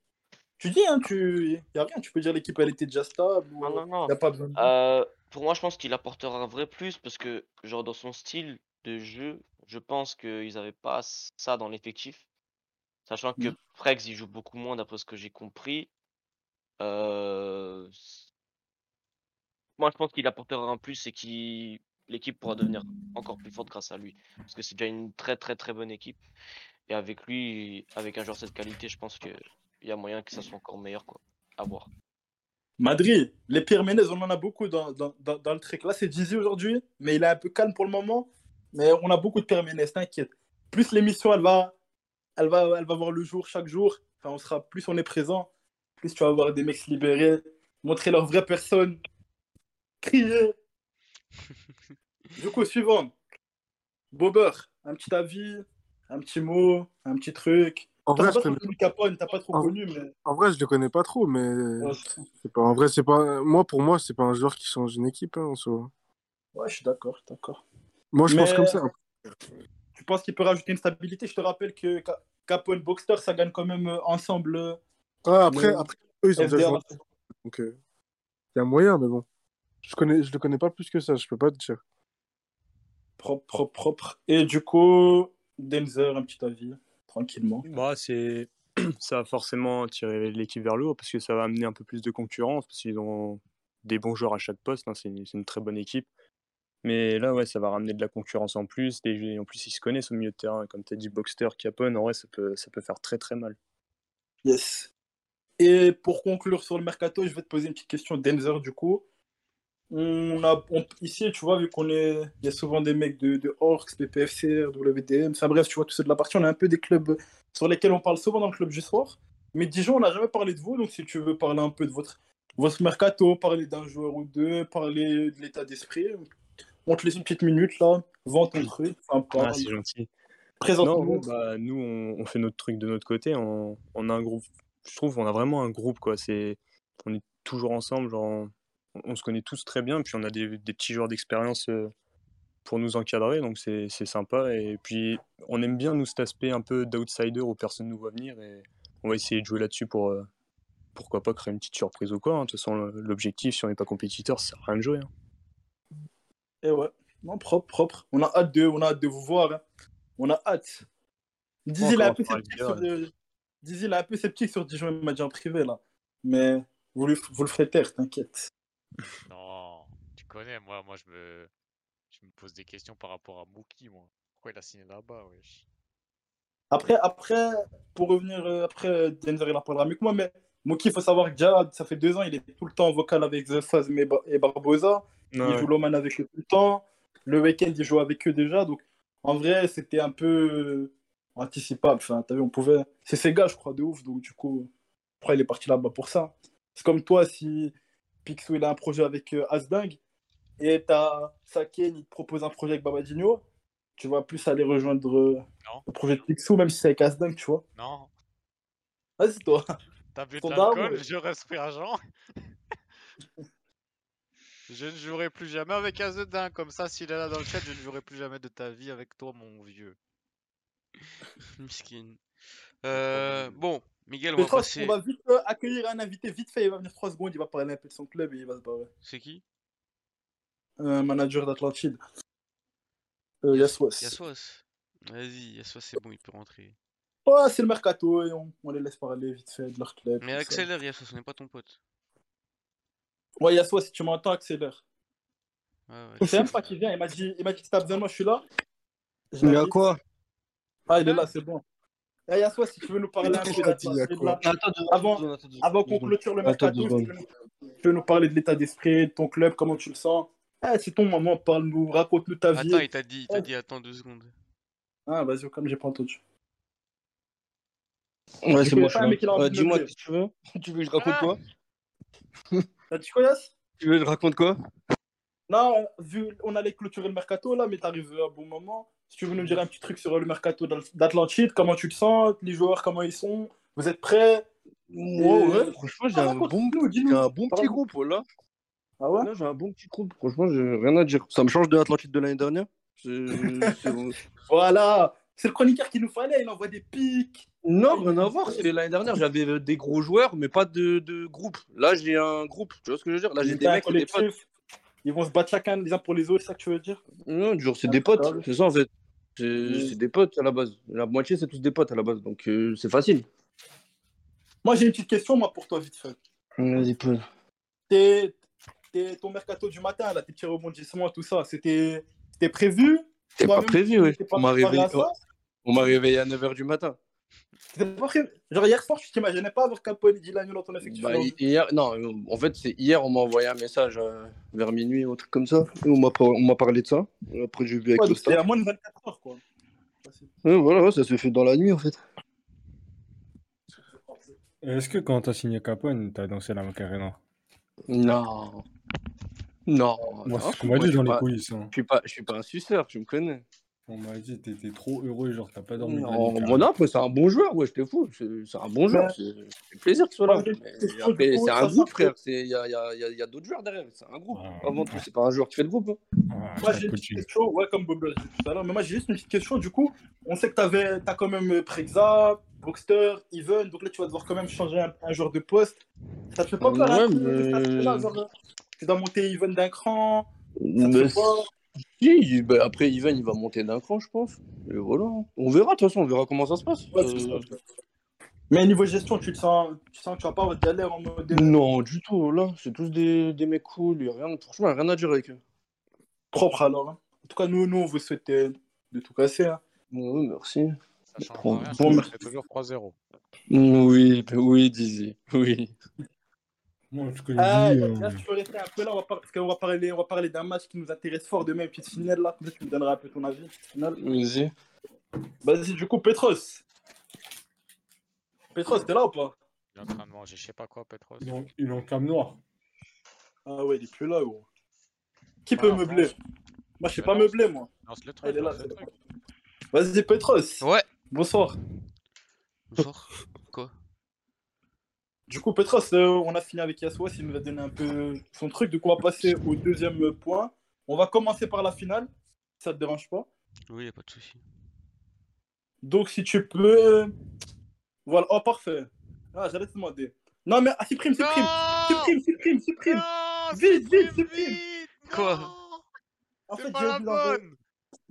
B: Tu dis, hein, tu... y a rien, tu peux dire l'équipe elle était déjà stable ou
E: Non, non, non.
B: y a pas besoin de...
E: Euh, pour moi, je pense qu'il apportera un vrai plus parce que, genre, dans son style de jeu, je pense qu'ils n'avaient pas ça dans l'effectif. Sachant que
B: Mhm.
E: Frex, il joue beaucoup moins d'après ce que j'ai compris. Euh, s- Moi, je pense qu'il apportera un plus et que l'équipe pourra devenir encore plus forte grâce à lui. Parce que c'est déjà une très, très, très bonne équipe. Et avec lui, avec un joueur de cette qualité, je pense qu'il y a moyen que ça soit encore meilleur, quoi. À voir.
B: Madrid, les Pierre Ménez, on en a beaucoup dans, dans, dans, le truc. Là, c'est Dizzy aujourd'hui, mais il est un peu calme pour le moment. Mais on a beaucoup de Pierre Ménez, t'inquiète. Plus l'émission, elle va, elle, va, elle va voir le jour chaque jour. Enfin, on sera, plus on est présent, plus tu vas voir des mecs se libérer, montrer leur vraie personne, crier. du coup, suivant. Bober, un petit avis, un petit mot, un petit truc.
H: En vrai,
B: pas
H: connais...
B: Capone, t'as pas trop connu, mais.
H: en vrai, je le connais pas trop, mais
B: Ouais,
H: c'est pas... en vrai, c'est pas moi pour moi, c'est pas un joueur qui change une équipe hein, en soi.
B: ouais, je suis d'accord, d'accord.
H: Moi, je pense comme ça.
B: Tu penses qu'il peut rajouter une stabilité? Je te rappelle que Ca- Capone Boxster, ça gagne quand même euh, ensemble. euh,
H: Ah, après, après, eux, ils ont déjà joué. Donc, il y a moyen, mais bon. Je connais, je le connais pas plus que ça. Je peux pas te dire.
B: Propre, propre, propre. Et du coup, Denzer, un petit avis, tranquillement.
F: Bah, c'est... ça va forcément tirer l'équipe vers le haut parce que ça va amener un peu plus de concurrence parce qu'ils ont des bons joueurs à chaque poste. hein, C'est une, c'est une très bonne équipe. Mais là, ouais, ça va ramener de la concurrence en plus. Et en plus, ils se connaissent au milieu de terrain. Comme tu as dit, Boxster, Capone, en vrai, ça peut, ça peut faire très très mal.
B: Yes. Et pour conclure sur le mercato, je vais te poser une petite question Denzer du coup. On a, on- ici, tu vois, vu qu'on est, il y a souvent des mecs de, de Orcs, PPFC, WDM, enfin bref, tu vois, tous ceux de la partie, on a un peu des clubs sur lesquels on parle souvent dans le club du soir. Mais Dijon, on n'a jamais parlé de vous, donc si tu veux parler un peu de votre, votre mercato, parler d'un joueur ou deux, parler de l'état d'esprit, on te laisse une petite minute là, vends ton truc, enfin,
F: Ah, c'est gentil.
B: Présente-nous.
F: bah, nous, on, on fait notre truc de notre côté. On, on a un groupe. Je trouve on a vraiment un groupe, quoi. C'est, on est toujours ensemble. Genre, on, se connaît tous très bien. Puis on a des, des petits joueurs d'expérience euh, pour nous encadrer. Donc c'est sympa. Et puis on aime bien, nous, cet aspect un peu d'outsider où personne ne nous voit venir. Et on va essayer de jouer là-dessus pour. euh, pourquoi pas créer une petite surprise ou quoi. hein. De toute façon, le- l'objectif, si on n'est pas compétiteur, ça sert à rien de jouer. hein.
B: Et ouais, non, propre, propre. On a hâte de, on a hâte de vous voir. hein. On a hâte. Dizzy, il est un peu sceptique sur, Dizzy, il est un peu sceptique sur Dijon, il m'a dit en privé, là. Mais vous, lui- vous le ferez taire, t'inquiète.
C: Non, tu connais, moi, moi je me, je me pose des questions par rapport à Mookie, moi. Pourquoi il a signé là-bas, wesh?
B: Après, après, pour revenir, euh, après, Denzer, il en parlera mieux que moi, mais Moki, il faut savoir que déjà, ça fait deux ans, il est tout le temps en vocal avec The Faz et Bar- et Barbosa. Il joue l'Oman avec eux tout le temps. Le week-end, il joue avec eux déjà. Donc, en vrai, c'était un peu euh, anticipable. Enfin, t'as vu, on pouvait. C'est ses gars, je crois, de ouf. Donc, du coup, je crois qu'il est parti là-bas pour ça. C'est comme toi, si Picsou, il a un projet avec euh, Asding et t'as Saken, il te propose un projet avec Babadinho, tu vas plus aller rejoindre euh,
C: Non.
B: le projet de Picsou, même si c'est avec Asding, tu vois.
C: Non,
B: Vas-y, toi.
C: t'as bu de
B: Ton
C: l'alcool, je reste agent. Je ne jouerai plus jamais avec Azedin, comme ça, s'il est là dans le chat, je ne jouerai plus jamais de ta vie avec toi, mon vieux.
A: Miskin. Euh, bon, Miguel, on va passer.
B: on va vite euh, accueillir un invité vite fait. Il va venir 3 secondes, il va parler un peu de son club et il va se barrer.
A: C'est qui?
B: Un manager d'Atlantide. Euh, Yaswas.
A: Yaswas. Vas-y, Yaswas, c'est bon, il peut rentrer.
B: Ouais, c'est le mercato et on, on les laisse parler vite fait de leur club.
A: Mais accélère, Yaswas, on n'est pas ton pote.
B: Ouais, Yaswas, si tu m'entends, accélère.
A: Ouais, ouais.
B: Je sais même pas qui vient. Il m'a dit, il m'a dit que t'as besoin moi, je suis là. Je
H: Il y a quoi?
B: Ah, il est là, c'est bon. Yaswas, si tu veux nous parler un peu de Avant- qu'on clôture le mercato, tu veux nous- tu veux nous parler de l'état d'esprit, de ton club, comment tu le sens? Eh, c'est ton moment, parle-nous, raconte-nous ta vie.
A: Attends, il t'a dit, il t'a dit, attends deux secondes.
B: Ah, vas-y, comme j'ai pas entendu.
I: Ouais, c'est bon, je Euh, Dis-moi, qu'est-ce que tu veux? Tu veux que je raconte quoi?
B: T'as dit quoi, Yass
I: Tu veux que je raconte quoi?
B: Non, vu on allait clôturer le mercato là, mais t'arrives à un bon moment. Si tu veux nous dire un petit truc sur le mercato d'Atlantide, comment tu te sens, les joueurs, comment ils sont, vous êtes prêts?
I: Moi,
B: Et-
I: ouais, franchement, j'ai
B: Ah,
I: un bon, j'ai un bon petit groupe, voilà.
B: Ah ouais?
I: J'ai un bon petit groupe. Franchement, j'ai rien à dire. Ça me change de l'Atlantide de l'année dernière.
B: Voilà, c'est le chroniqueur qu'il nous fallait, il envoie des pics.
I: Non, rien à voir. C'est l'année dernière, j'avais euh, des gros joueurs, mais pas de, de groupe. Là, j'ai un groupe. Tu vois ce que je veux dire? Là, j'ai des mecs, des potes.
B: Ils vont se battre chacun les uns pour les autres, c'est ça que tu veux dire?
I: Non, genre, c'est
B: Ah,
I: des potes. C'est ça, en fait. C'est des potes à la base. La moitié, c'est tous des potes à la base. Donc, euh, c'est facile.
B: Moi j'ai une petite question moi pour toi vite fait.
I: Vas-y, peu.
B: T'es- t'es- ton mercato du matin, là, tes petits rebondissements, tout ça, c'était prévu?
I: C'était pas prévu,
B: pas
I: On m'a réveillé, réveillé à 9h du matin.
B: C'était pas prévu. Genre hier soir, je t'imaginais pas avoir Capone et Dylan dans ton effectif.
I: Bah, hier, non, en fait, c'est hier, on m'a envoyé un message euh, vers minuit ou un truc comme ça. Et on m'a par- on m'a parlé de ça. Et Après, j'ai vu avec
B: Ouais,
I: le staff.
B: à moins de 24 heures quoi.
I: Ouais, voilà, ouais, ça s'est fait dans la nuit, en fait.
D: Est-ce que quand t'as signé Capone, t'as dansé la Macarena?
I: Non. Non.
D: Moi, c'est ce qu'on m'a
I: je
D: dit
I: suis
D: dans les
I: pas-
D: coulisses. hein.
I: Je suis pas, je suis pas un suceur, tu me connais.
D: On m'a dit que t'étais trop heureux, genre t'as pas dormi. de la
I: Non,
D: nuit,
I: bon, non, après, c'est un bon joueur, ouais, je te fous. C'est un bon joueur. c'est- plaisir qu'il soit là. C'est un groupe, frère. Il y a, y a- y a- y a d'autres joueurs derrière. C'est un groupe.
D: Ah,
I: Avant tout, c'est pas un joueur qui fait le groupe. hein.
D: Ah,
B: Moi, j'ai une petite question, ouais, comme Bob l'a dit tout à l'heure, mais moi, j'ai juste une petite question. Du coup, on sait que t'avais, t'as quand même euh, Prexa, Boxster, Even, donc là, tu vas devoir quand même changer un, un joueur de poste. Ça te fait pas peur
I: Ouais,
B: un peu,
I: mais-
B: cet aspect-là, genre, euh, tu dois monter Even d'un cran, ça te
I: Mais
B: fait pas
I: si, bah, après, Ivan, il va monter d'un cran, je pense. Et voilà. On verra, de toute façon, on verra comment ça se passe.
B: Ouais,
I: Euh.
B: Mais niveau gestion, tu te sens, tu sens que tu vas pas avoir galère en mode.
I: Non, du tout. Là, c'est tous des, des mecs cool. Y a rien, franchement, y a rien à dire avec eux.
B: Propre alors. hein. En tout cas, nous, nous on vous souhaite de tout casser. hein.
I: Merci.
C: Ça change
I: Bon,
C: rien,
B: bon,
C: toujours 3-0.
I: Oui, oui, Dizzy. Oui.
D: Moi, je
B: Ah,
D: dis,
B: là,
D: euh,
B: tu peux rester un peu là, on va par- parce qu'on va parler, on va parler d'un match qui nous intéresse fort demain, petite finale là. Tu me donneras un peu ton avis.
I: Vas-y.
B: Vas-y, du coup, Petros. Petros, t'es là ou pas?
C: Il est en train de manger, je sais pas quoi, Petros.
D: il est en- il est en cam noir.
B: Ah ouais, il est plus là, gros. Qui
C: Ah,
B: peut meubler?
C: lance-
B: Moi, je sais pas
C: lance-
B: meubler, moi.
C: Lance le
B: Ah,
C: truc.
B: Vas-y, Petros.
A: Ouais.
B: Bonsoir.
A: Bonsoir.
B: Du coup, Petros, euh, on a fini avec Yaswas, il nous a donné un peu son truc. Du coup, on va passer au deuxième point. On va commencer par la finale, si ça te dérange pas.
A: Oui, y a pas de souci.
B: Donc, si tu peux. Voilà, oh, parfait. Ah, j'allais te demander. Non, mais ah, supprime, supprime. Supprime, supprime, supprime.
C: Non,
B: Vite, vite,
C: supprime
A: Quoi
B: En
C: C'est
B: fait,
C: pas
B: j'ai oublié
C: bonne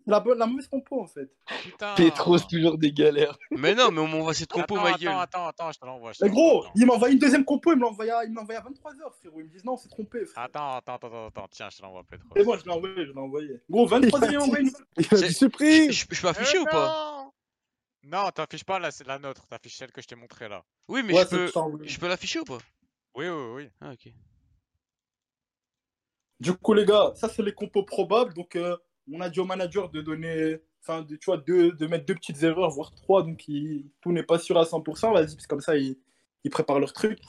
B: la, bonne, la mauvaise compo, en fait.
C: Putain
I: Petros, toujours des galères.
A: Mais non, mais on m'envoie cette compo,
C: Attends,
A: ma
C: attends,
A: gueule.
C: attends, attends, je te l'envoie.
B: Mais gros, il m'a envoyé une deuxième compo, il me l'a envoyé, à- il me l'a envoyé à 23h, frérot. Ils me disent non, c'est trompé, frère.
C: Attends, attends, attends, attends, tiens, je te l'envoie, Petros.
B: C'est bon, je l'ai envoyé, je l'ai envoyé. Gros, 23h, il m'a envoyé une.
H: Il a dit
A: Je, je- je peux afficher
C: Euh,
A: ou pas?
C: Non Non, t'affiches pas la, la nôtre, t'affiches celle que je t'ai montrée là.
A: Oui, mais
B: Ouais,
A: je peux.
B: Je
A: peux l'afficher ou pas?
C: Oui, oui, oui.
A: Ah, ok.
B: Du coup, les gars, ça, c'est les compos probables. Donc, euh, on a dit au manager de donner. Enfin, de, tu vois, de, de mettre deux petites erreurs, voire trois. Donc, il- tout n'est pas sûr à 100%. Vas-y, parce que comme ça, ils, ils préparent leur truc.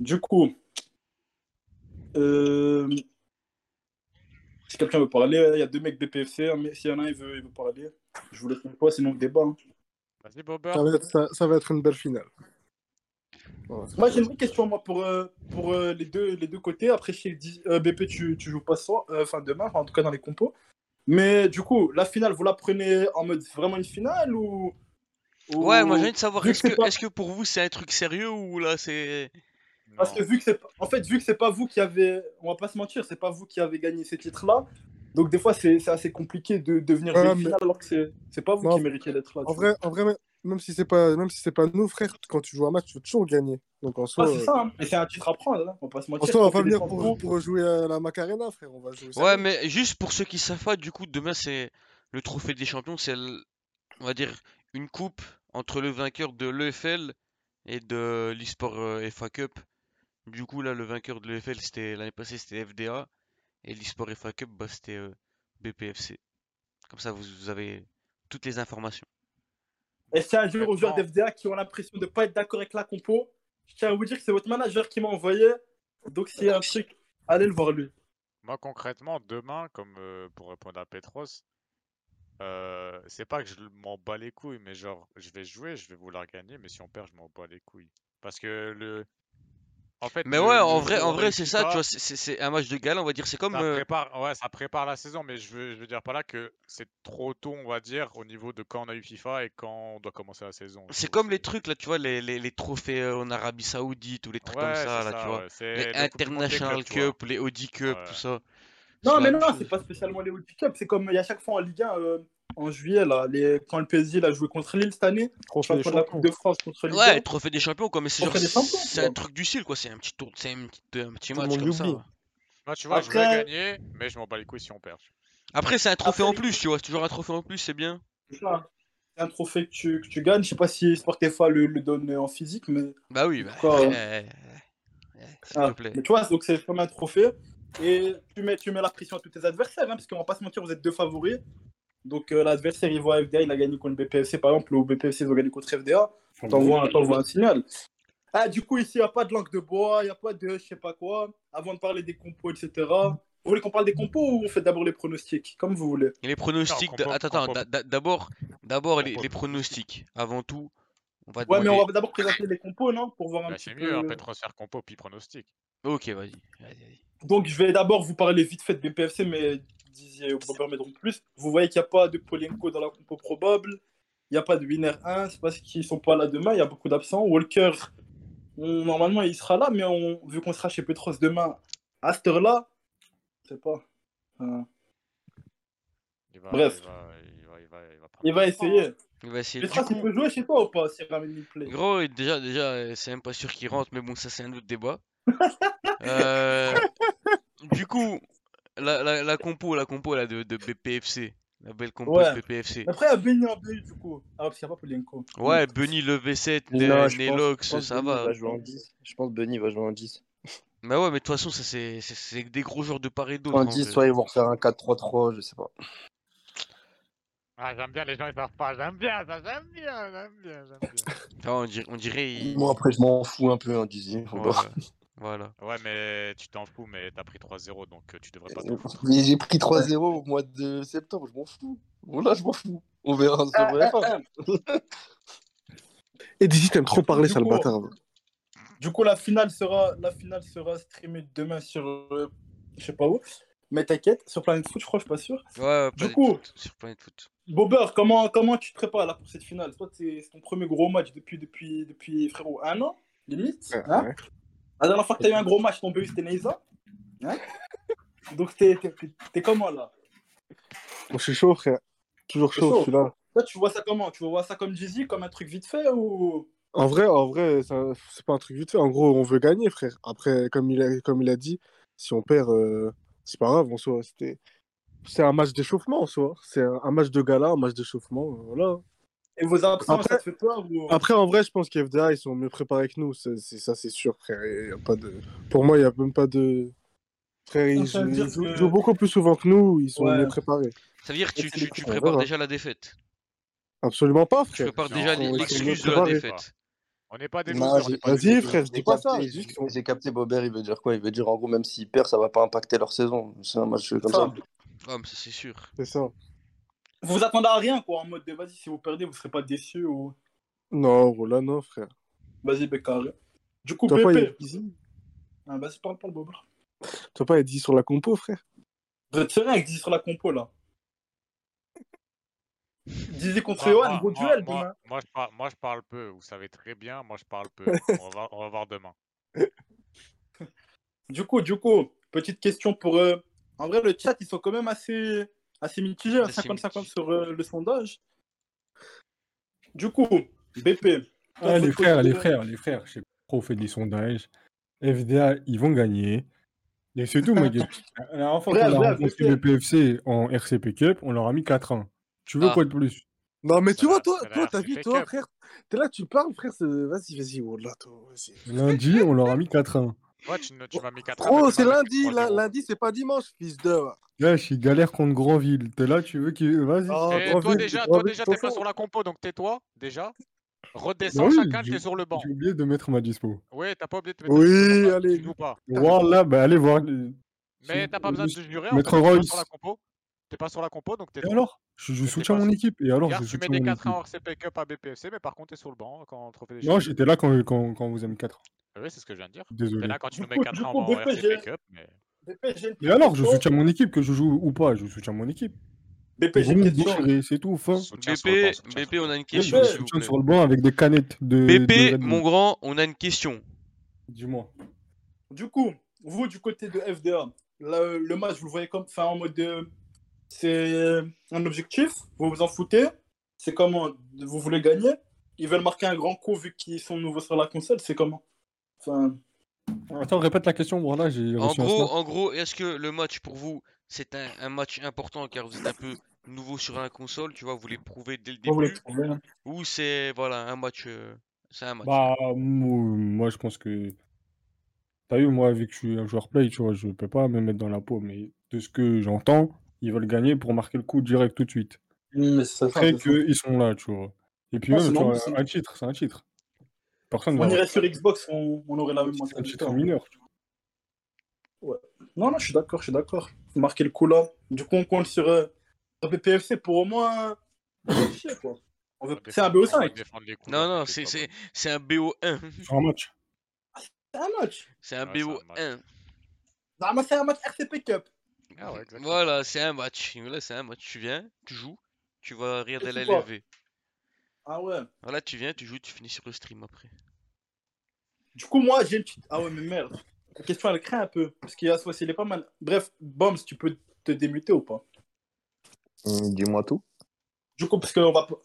B: Du coup. Euh... Si quelqu'un veut parler, il y a deux mecs BPFC. hein, mais s'il y en a un, il veut, il veut parler. Je vous laisse une fois, sinon le débat. hein.
C: Vas-y, Bobber.
H: ça va, être, ça, ça va être une belle finale. Voilà.
B: Moi, j'ai une vraie question moi, pour, euh, pour euh, les, deux, les deux côtés. Après, chez euh, BP, tu, tu joues pas soir, euh, enfin demain, enfin, en tout cas dans les compos. Mais du coup, la finale, vous la prenez en mode vraiment une finale ou. ou-
A: Ouais, moi j'ai envie de savoir, est-ce
B: que
A: que,
B: pas-
A: pour vous c'est un truc sérieux ou là c'est.
B: Parce que vu que c'est. En fait, vu que c'est pas vous qui avez. On va pas se mentir, c'est pas vous qui avez gagné ces titres-là. Donc, des fois, c'est c'est assez compliqué de devenir
H: Ouais, mais-
B: finale alors que c'est c'est pas vous
H: Non,
B: qui méritez d'être là.
H: Vrai, en vrai, même- si c'est pas, même si c'est pas nous, frère, quand tu joues un match, tu veux toujours gagner. Donc en soi,
B: Ouais, c'est
H: euh,
B: ça, hein. C'est un titre à prendre, hein. on
H: en soi, on va venir pour, pour jouer à la Macarena, frère. On va jouer.
A: Ouais, mais juste pour ceux qui savent pas, du coup, demain c'est le trophée des champions, c'est on va dire une coupe entre le vainqueur de l'EFL et de l'eSport euh, FA Cup. Du coup, là, le vainqueur de l'EFL, c'était l'année passée, c'était FDA et l'eSport FA Cup, bah, c'était euh, BPFC. Comme ça, vous, vous avez toutes les informations.
B: Et tiens à dire aux joueurs d'FDA qui ont l'impression de ne pas être d'accord avec la compo, je tiens à vous dire que c'est votre manager qui m'a envoyé. Donc s'il y a un truc, allez le voir lui.
C: Moi, concrètement, demain, comme euh, pour répondre à Petros, euh, c'est pas que je m'en bats les couilles, mais genre, je vais jouer, je vais vouloir gagner, mais si on perd, je m'en bats les couilles. Parce que le. En fait,
A: Mais ouais, en vrai, en vrai, c'est ça, tu vois, c'est- un match de gala, on va dire, c'est comme.
C: Ça
A: euh,
C: prépare, ouais, ça prépare la saison, mais je veux, je veux dire par là que c'est trop tôt, on va dire, au niveau de quand on a eu FIFA et quand on doit commencer la saison.
A: C'est comme les trucs là, tu vois, les, les, les trophées euh, en Arabie Saoudite ou les trucs comme ça, là,
C: ça,
A: tu vois.
C: ouais,
A: Les International. Cup, les Audi Cup,
C: Ouais.
A: tout ça.
B: Non mais non, c'est pas spécialement les Audi Cup, c'est comme il y a chaque fois en Ligue 1 euh, en juillet là, les... quand le PSG a joué contre Lille cette année,
H: Trophée
B: la
H: champions.
B: Coupe de France contre Lille.
A: Ouais, trophée des champions, quoi, mais c'est c'est un truc du style, quoi, c'est un petit tour, c'est un petit, un match comme ça.
C: Moi, tu vois, je
B: Après-
C: vais gagner, mais je m'en bats les couilles si on perd.
A: Après, c'est un trophée
B: Après,
A: en plus, tu vois, c'est toujours un trophée en plus, c'est bien.
B: C'est un trophée que tu, que tu gagnes, je sais pas si Sportefa le, le donne en physique, mais
A: Bah oui, bah,
B: Quoi,
A: euh, s'il
B: Ah,
A: te plaît.
B: mais tu vois, donc c'est comme un trophée. Et tu mets, tu mets la pression à tous tes adversaires, hein, parce qu'on va pas se mentir, vous êtes deux favoris. Donc euh, l'adversaire, il voit FDA, il a gagné contre BPFC, par exemple, ou BPFC, ils ont gagné contre FDA. T'envoies un, signal. Ah, du coup, ici, il n'y a pas de langue de bois, il n'y a pas de je sais pas quoi. Avant de parler des compos, etc. Vous voulez qu'on parle des compos ou on fait d'abord les pronostics Comme vous voulez?
A: Et les pronostics,
C: Non, compo-
A: attends, d'abord, d'abord les, pronostics, avant tout, on va
B: Ouais, mais
A: demander...
B: on va d'abord présenter les compos, non? Pour voir un
C: Bah,
B: petit
C: c'est
B: peu.
C: mieux, après transfert compo puis pronostic.
A: Ok, vas-y.
B: Donc, je vais d'abord vous parler vite fait de BPFC, mais Bobber m'aideront plus. Vous voyez qu'il n'y a pas de Polenko dans la compo probable. Il n'y a pas de winner 1, c'est parce qu'ils sont pas là demain. Il y a beaucoup d'absents. Walker, on- normalement, il sera là, mais on, vu qu'on sera chez Petros demain, à cette heure-là, je sais pas. Euh,
C: Il va,
B: Bref.
C: Il va, il va, il va, il va prendre
B: il va
C: le temps,
B: essayer.
A: Il va essayer.
B: Petros, il peut jouer chez toi ou pas s'il ramène une play
A: gros, déjà, déjà, c'est même pas sûr qu'il rentre, mais bon, ça c'est un autre débat. Euh, du coup, la, la, la compo, la compo là, de, de BPFC. La belle compo
B: Ouais.
A: de BPFC.
B: Après, il y a Benny en du coup. Ah, parce qu'il n'y a pas Polenko.
A: Ouais, Bunny, le V7,
I: Non,
A: euh,
I: je pense-
A: Nelox,
I: je pense
A: ça
I: Benny
A: va.
I: jouer en 10. Je pense que Benny va jouer en 10.
A: Mais ouais, mais de toute façon, ça c'est des gros joueurs de part et d'autre.
I: En
A: en
I: 10,
A: vrai.
I: soit ils vont refaire un 4-3-3, je sais pas.
C: Ah, j'aime bien, les gens ils savent pas. J'aime bien ça, j'aime bien, j'aime bien, j'aime bien.
A: Enfin, on dirait, on dirait
I: Moi, après, je m'en fous un peu, hein, Dizzy. on
A: Ouais. Voilà.
C: Ouais, mais tu t'en fous, mais t'as pris 3-0, donc euh, tu devrais pas t'en foutre.
I: Mais j'ai pris 3-0 au mois de septembre, je m'en fous. Voilà, je m'en fous. On verra sur
B: Ah,
I: la
B: ah,
I: fin.
H: Et Dizzy, t'aimes trop parler, sale
B: coup,
H: bâtard.
B: Du coup, la finale sera, la finale sera streamée demain sur, euh, je sais pas où. Mais t'inquiète, sur Planet Foot, je crois, je suis pas sûr.
A: Ouais,
B: Du coup-
A: Foot, sur Planet Foot.
B: Bobber, comment, comment tu te prépares là pour cette finale? Toi, c'est c'est ton premier gros match depuis, depuis, depuis frérot, un an, limite.
H: Ouais,
B: hein?
H: ouais.
B: La dernière fois que t'as eu un gros match, ton BU c'était Neyza. Hein Donc, t'es t'es- t'es- comment là
H: je suis chaud, frère. Toujours chaud,
B: chaud
H: je suis là.
B: Toi, tu vois ça comment? Tu vois ça comme Jay-Z, comme un truc vite fait ou?
H: En vrai, en vrai, ça- c'est pas un truc vite fait. En gros, on veut gagner, frère. Après, comme il a, comme il a dit, si on perd, euh, c'est pas grave en soi. C'était, c'est un match d'échauffement en soi. C'est un, un match de gala, un match d'échauffement. euh, Voilà.
B: Et vos absents,
H: Après-
B: ça te fait peur ou...
H: Après, en vrai, je pense qu'FDA, ils sont mieux préparés que nous. C'est, ça, c'est sûr, frère. Y a pas de... Pour moi, il n'y a même pas de. Frère, ils, jouent,
B: que-
H: beaucoup plus souvent que nous. Ils sont
B: Ouais.
H: mieux préparés.
A: Ça veut dire que tu, tu, tu
H: On
A: prépares déjà la défaite.
H: Absolument pas,
A: Tu
H: frère.
A: prépares
C: Non,
A: déjà l'excuse de la défaite.
C: On n'est pas des des
H: Vas-y, frère, je dis pas ça.
I: j'ai- capté Bobert, il veut dire quoi? Il veut dire en gros, même s'il perd, ça va pas impacter leur saison. C'est un match comme.
A: Ah, ça c'est sûr.
H: C'est ça.
B: Vous vous attendez à rien, quoi, en mode de vas-y, si vous perdez, vous serez pas déçus ou.
H: Non, là, non, frère.
B: Vas-y, Bécard. Du coup,
H: il
B: Pépé. Ah, vas-y, parle, parle, Bob.
H: Toi, pas, il dit sur la compo, frère.
B: Vous êtes serein avec Dizzy sur la compo, là. Dizzy contre gros
C: moi,
B: duel
C: moi,
B: demain.
C: moi, je parle, moi, je parle peu, vous savez très bien, moi je parle peu. on, va, on va voir demain.
B: Du coup, du coup, petite question pour. euh, En vrai, le chat, ils sont quand même assez, assez mitigés, à
A: Assez
B: 50-50
A: mitigés.
B: sur euh, le sondage. Du coup, BP.
D: Ah, les frères, les frères, les frères, je sais pas trop fait des sondages. FDA, ils vont gagner. Et c'est tout, ma gueule. La dernière fois qu'on a rencontré le PFC en RCP Cup, on leur a mis 4-1. Tu veux
A: Ah.
D: quoi de plus?
H: Non, mais tu
C: C'est
H: vois, toi, toi, t'as vu, toi, frère. T'es là, tu parles, frère. Vas-y, vas-y, oh là, toi, vas-y.
D: Lundi, on leur a mis 4-1.
C: Ouais, tu, m'as mis 4
H: Oh, c'est lundi, la- lundi, c'est pas dimanche, fils de.
D: Là, je suis galère contre Grandville. T'es là, tu veux qu'il. Vas-y.
H: Oh,
C: toi déjà, toi déjà, t'es pas sur la compo, donc tais-toi, déjà.
D: Bah
C: Redescends,
D: oui,
C: chacun, t'es sur le banc.
D: J'ai oublié de mettre ma dispo.
C: Ouais, t'as pas oublié de mettre
H: Oui, allez.
C: Tu joues pas.
D: Voilà, bah allez voir.
C: Mais t'as pas besoin de jurer, pas
D: Royce.
C: sur la compo. T'es pas sur la compo, donc t'es
D: Et alors? Je, je
C: t'es
D: soutiens mon
C: sur-
D: équipe. Et alors,
C: Regarde,
D: je
C: tu mets
D: soutiens
C: des
D: mon
C: 4 1
D: équipe.
C: hors CP Cup à BPFC, mais par contre, t'es sur le banc quand on trophée des
D: Non, j'étais là quand, quand, quand vous avez mis 4
C: Oui, c'est ce que je viens de dire. T'es
D: Désolé.
C: là quand tu nous mets
B: coup-
C: 4
B: du
C: 1
B: coup,
C: en RCP Cup, mais...
B: BP, j'ai une
D: Et alors, je soutiens mon équipe, que je joue ou pas, je soutiens mon équipe.
B: BP, j'ai une question.
D: c'est tout, fin.
C: Soutien sur le banc,
A: BP, BP, on a une question,
B: BP,
A: s'il vous
D: Soutien
A: plaît.
D: sur le banc avec des canettes de.
A: BP, mon grand, on a une question.
D: Dis-moi.
B: Du coup, vous, du côté de FDA, le, le match, vous le voyez comme. Enfin, en mode. C'est un objectif, vous vous en foutez. C'est comment Vous voulez gagner Ils veulent marquer un grand coup vu qu'ils sont nouveaux sur la console, c'est comment? Enfin,
D: Attends, répète la question, voilà, j'ai
A: En gros, en gros, est-ce que le match pour vous, c'est un, un match important car vous êtes un peu nouveau sur la console, tu vois, vous voulez prouver dès le début,
B: hein.
A: ou c'est voilà un match, euh, c'est un match?
D: Bah, moi, moi, je pense que. T'as vu, moi, vu que je suis un joueur play, tu vois, je peux pas me mettre dans la peau, mais de ce que j'entends, ils veulent gagner pour marquer le coup direct tout de suite.
B: Mais c'est ça,
D: Après
B: c'est
D: qu'ils sont là, tu vois. Et puis
B: Non,
D: même,
B: c'est
D: tu vois,
B: c'est-
D: un titre, c'est un titre. Personne
B: On
D: va
B: irait sur Xbox, on, on aurait la même
D: c'est un
B: mentalité.
D: titre
B: hein.
D: mineur. tu
B: Non, non, je suis d'accord, je suis d'accord. Marquer le coup là. Du coup, on compte sur, euh, sur PPFC pour au moins. quoi. Veut- C'est un
C: défendre- on va
B: BO5.
C: défendre les coups,
A: Non, non, c'est c'est c'est un BO1.
D: vois. Sur un match.
B: C'est un match.
A: C'est un
C: Ouais, c'est un
A: BO1.
B: Non, mais c'est un match RCP Cup.
C: Ah ouais, exactement.
A: Voilà, c'est un match. Là, c'est un match. Tu viens, tu joues, tu vas rire de la
B: tu vois.
A: LV.
B: Ah ouais.
A: Voilà, tu viens, tu joues, tu finis sur le stream après.
B: Du coup, moi, j'ai une petite. Ah ouais, mais merde. La question, elle craint un peu. Parce qu'il y a soit il est pas mal. Bref, Bombs, tu peux te démuter ou pas?
G: Hum, Dis-moi tout.
B: Du coup, parce qu'on va. pas-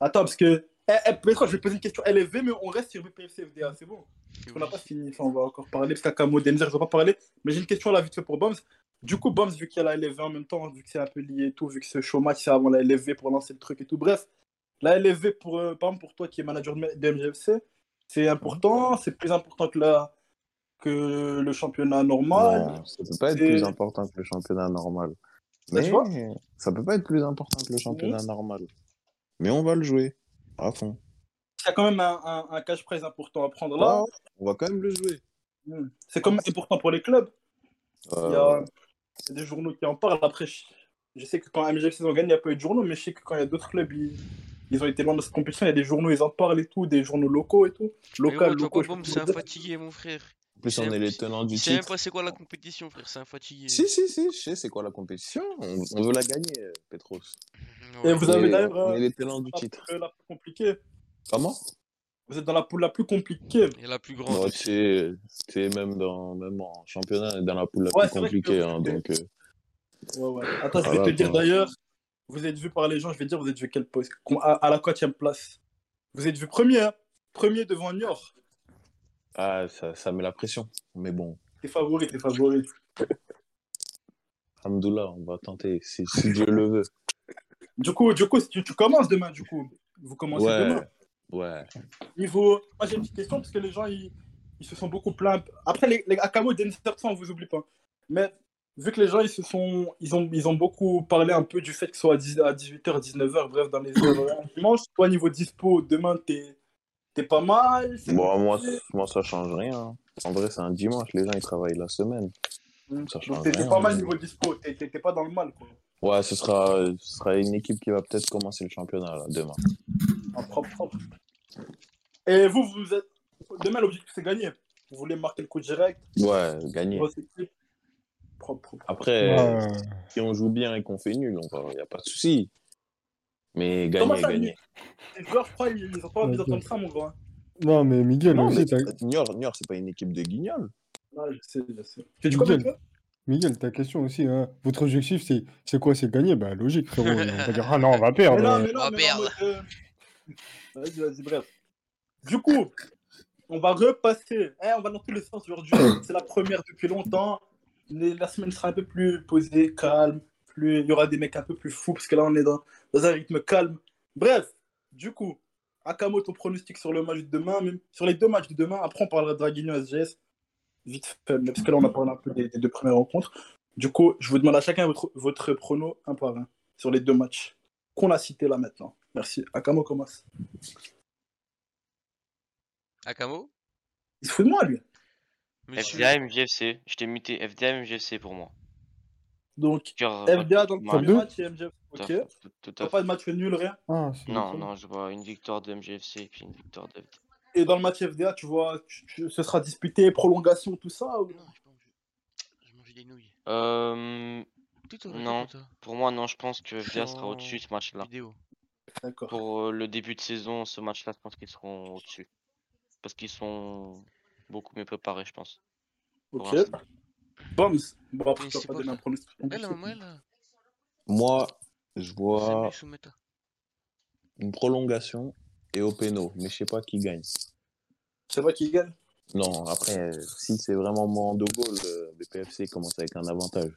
B: Attends, parce que. Eh, eh, je vais poser une question élevée, mais on reste sur BPFC FDA, c'est bon qu'on n'a pas fini, enfin, on va encore parler, parce qu'à Camo Denzer, ne vais pas parler. Mais j'ai une question là, vite fait pour Bombs. Du coup, Bombs, vu qu'il y a la LFV en même temps, vu que c'est un peu lié et tout, vu que ce chômage, c'est avant la LFV pour lancer le truc et tout. Bref, la LFV, pour, euh, par exemple, pour toi qui est manager de MGFC, c'est important, c'est plus important que, la, que le championnat normal.
G: Non, ça peut pas être plus important que le championnat normal. Mais ça peut pas être plus important que le championnat normal. Mais on va le jouer à fond.
B: Il y a quand même un, un, un cash prize important à prendre là.
G: Là, on va quand même le jouer.
B: Hmm. C'est quand même important pour les clubs. Il y
G: Euh,
B: a il y a des journaux qui en parlent. Après, je, je sais que quand MGFC ont gagné, il n'y a pas eu de journaux, mais je sais que quand il y a d'autres clubs, ils, ils ont été loin de cette compétition. Il y a des journaux, ils en parlent et tout, des journaux locaux et tout. Local, locaux.
A: c'est un fatigué, mon frère.
G: En plus, on est les tenants du
A: Il sait même
G: titre.
A: pas c'est quoi la compétition, frère, c'est un fatigué.
G: Si, si, si, je sais c'est quoi la compétition. On, on veut la gagner, euh, Petros.
B: Et vous
G: On
B: avez
G: est-
B: d'ailleurs
G: on
B: euh,
G: est les tenants du
B: la,
G: titre.
B: poule la plus compliquée.
G: Comment?
B: Vous êtes dans la poule la plus compliquée.
A: Et la plus grande.
G: C'est c'est même dans même en championnat, on dans la poule la
B: Ouais,
G: plus compliquée. hein, donc, euh,
B: Ouais, ouais. Attends, je vais te dire d'ailleurs, vous êtes vu par les gens, je vais dire, vous êtes vu quel poste à, à la quatrième place. Vous êtes vu premier, hein premier devant Niort.
G: Ah, ça, ça met la pression. Mais bon,
B: T'es favori, t'es favori.
G: Alhamdoulilah, on va tenter, si, si Dieu le veut.
B: Du coup, du coup, tu, tu commences demain, du coup. Vous commencez
G: Ouais,
B: demain.
G: ouais.
B: Niveau. Moi, j'ai une petite question parce que les gens, ils, ils se sont beaucoup plaints. Après, les, les Akamo et on vous oublie pas. Mais vu que les gens, ils se sont. Ils ont, ils ont beaucoup parlé un peu du fait que ce soit à, 10 à 18h, 19h, bref, dans les heures dimanche. Toi, niveau dispo, demain, t'es t'es pas mal. c'est
G: Bon, moi, moi, ça change rien. hein. En vrai, c'est un dimanche, les gens, ils travaillent la semaine. Ça change
B: Donc, pas mal niveau dispo. T'es t'es- t'es pas dans le mal, quoi.
G: Ouais, ce sera, ce sera une équipe qui va peut-être commencer le championnat là, demain.
B: En propre, propre. Et vous, vous êtes. Demain, l'objectif, c'est gagner. Vous voulez marquer le coup direct?
G: Ouais, gagner.
B: Propre, propre.
G: Après,
D: Ouais.
G: si on joue bien et qu'on fait nul, il n'y a pas de souci. Mais
B: Comment
G: gagner,
B: ça,
G: gagner.
B: Les joueurs, je crois, ils ils ont pas envie d'entendre ça, mon gars. hein.
D: Non, mais Miguel
G: Non,
D: aussi,
G: Niort, Niort, c'est pas une équipe de guignols.
B: Ouais, je sais, je sais. Tu dis quoi,
D: Miguel, ta question aussi, hein. Votre objectif, c'est c'est quoi? C'est gagner? Bah, logique, frérot. On va dire, ah non, on va
B: Mais
D: perdre.
B: non,
D: euh.
B: mais
A: On va perdre.
B: euh, Vas-y, vas-y, bref. Du coup, on va repasser. Eh, on va dans tous les sens aujourd'hui. C'est la première depuis longtemps. La semaine sera un peu plus posée, calme. Plus... Il y aura des mecs un peu plus fous parce que là, on est dans, dans un rythme calme. Bref, du coup, Akamo, ton pronostic sur le match de demain, même sur les deux matchs de demain. Après, on parlera de Draguigno SGS. Vite fait, mais parce que là, on a parlé un peu des, des deux premières rencontres. Du coup, je vous demande à chacun votre, votre prono un par un sur les deux matchs qu'on a cités là maintenant. Merci. Akamo commence.
A: Akamo
B: Il se fout de moi, lui.
A: Monsieur.
E: FDA, MGFC. Je t'ai muté FDA, MGFC pour moi.
B: Donc, FDA dans le premier match et MGF.
E: Tout à
B: Ok.
E: fait, tout-
B: pas de match nul, rien.
D: Ah,
E: Non, non, je vois une victoire de MGFC et puis une victoire de FDA.
B: Et dans le match FDA, tu vois, tu- tu- ce sera disputé, prolongation, tout ça ou...
A: Non, j'ai pas mangé. J'ai mangé des nouilles.
E: Euh, Non. pour moi, non, je pense que FDA sera au-dessus de ce match-là.
B: D'accord.
E: Pour euh, le début de saison, ce match-là, je pense qu'ils seront au-dessus. Parce qu'ils sont beaucoup mieux préparés, je pense.
B: Ok. Bombs. Bon, après,
A: Mais
B: tu vas
A: c'est
B: pas donner un pronostic.
A: Moi,
G: je vois une prolongation et au péno, mais je sais pas qui gagne.
B: C'est vrai qui gagne?
G: Non, après, euh, si c'est vraiment moment de goal, le BPFC commence avec un avantage.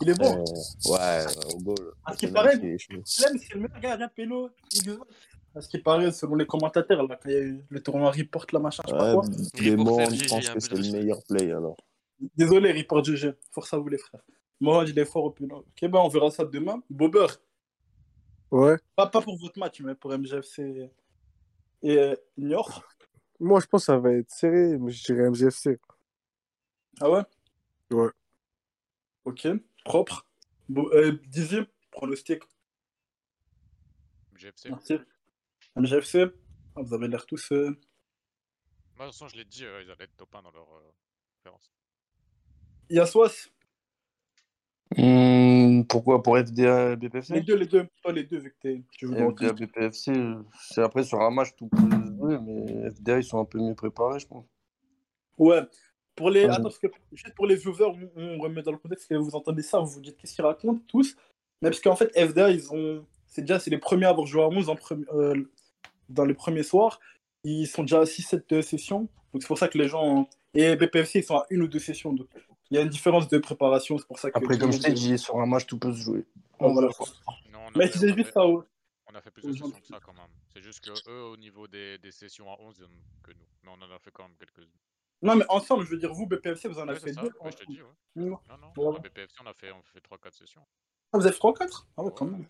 B: Il est bon.
G: Euh, ouais, au goal.
B: À ce qui paraît, c'est le meilleur gardien péno. Il À ce qui paraît, selon les commentateurs, là, quand il y a eu le tournoi Report, là, machin, je sais pas quoi.
A: Report
G: bons,
A: FGG,
G: je pense que c'est le meilleur play alors.
B: Désolé, Report GG. Force à vous, les frères. Moi, il est fort au péno. Ok, ben, on verra ça demain. Bobber.
H: Ouais.
B: Pas, pas pour votre match, mais pour MGFC et euh, Niort.
H: Moi, je pense que ça va être serré, mais je dirais MGFC.
B: Ah ouais?
H: Ouais.
B: Ok, propre. Bo euh, dixième, pronostic.
C: MGFC.
B: Merci. MGFC. Ah, vous avez l'air tous. euh,
C: Moi, de toute façon, je l'ai dit, euh, ils allaient être top 1 dans leur euh, conférence.
B: Yaswas.
I: Hmm, pourquoi? Pour FDA BPFC
B: Les deux, les deux. Pas les deux, vu que tu le
I: FDA BPFC, c'est après sur un match tout jouer, mais FDA ils sont un peu mieux préparés, je pense.
B: Ouais. Pour les...
I: Ouais.
B: Attends, parce que juste pour les viewers, on, remet dans le contexte que vous entendez ça, vous vous dites qu'est-ce qu'ils racontent tous? Mais parce qu'en fait, FDA, ils ont. C'est déjà c'est les premiers à avoir joué à 11 en premi- euh, dans les premiers soirs. Ils sont déjà à 6-7 sessions. Donc c'est pour ça que les gens. Et BPFC, ils sont à une ou deux sessions. Donc Il y a une différence de préparation, c'est pour ça que.
I: Après, comme je t'ai dit, sur un match, tout peut se jouer.
B: Bon, voilà.
C: Non, on a
B: Mais
C: a
B: juste
C: fait-
B: ça. ouais.
C: On a fait plus de sessions que ça quand même. C'est juste que eux, au niveau des, des sessions à 11, ils ont que nous. Mais on en a fait quand même quelques-unes.
B: Non, mais ensemble, je veux dire, vous, BPFC, vous en
C: Ouais,
B: avez
C: c'est
B: fait
C: ça.
B: deux.
C: Ouais, je te dis, ouais.
B: Non.
C: Non, non.
B: Voilà.
C: BPFC, on a fait, on fait 3-4 sessions.
B: Ah, vous avez fait 3-4 Ah ouais, quand même.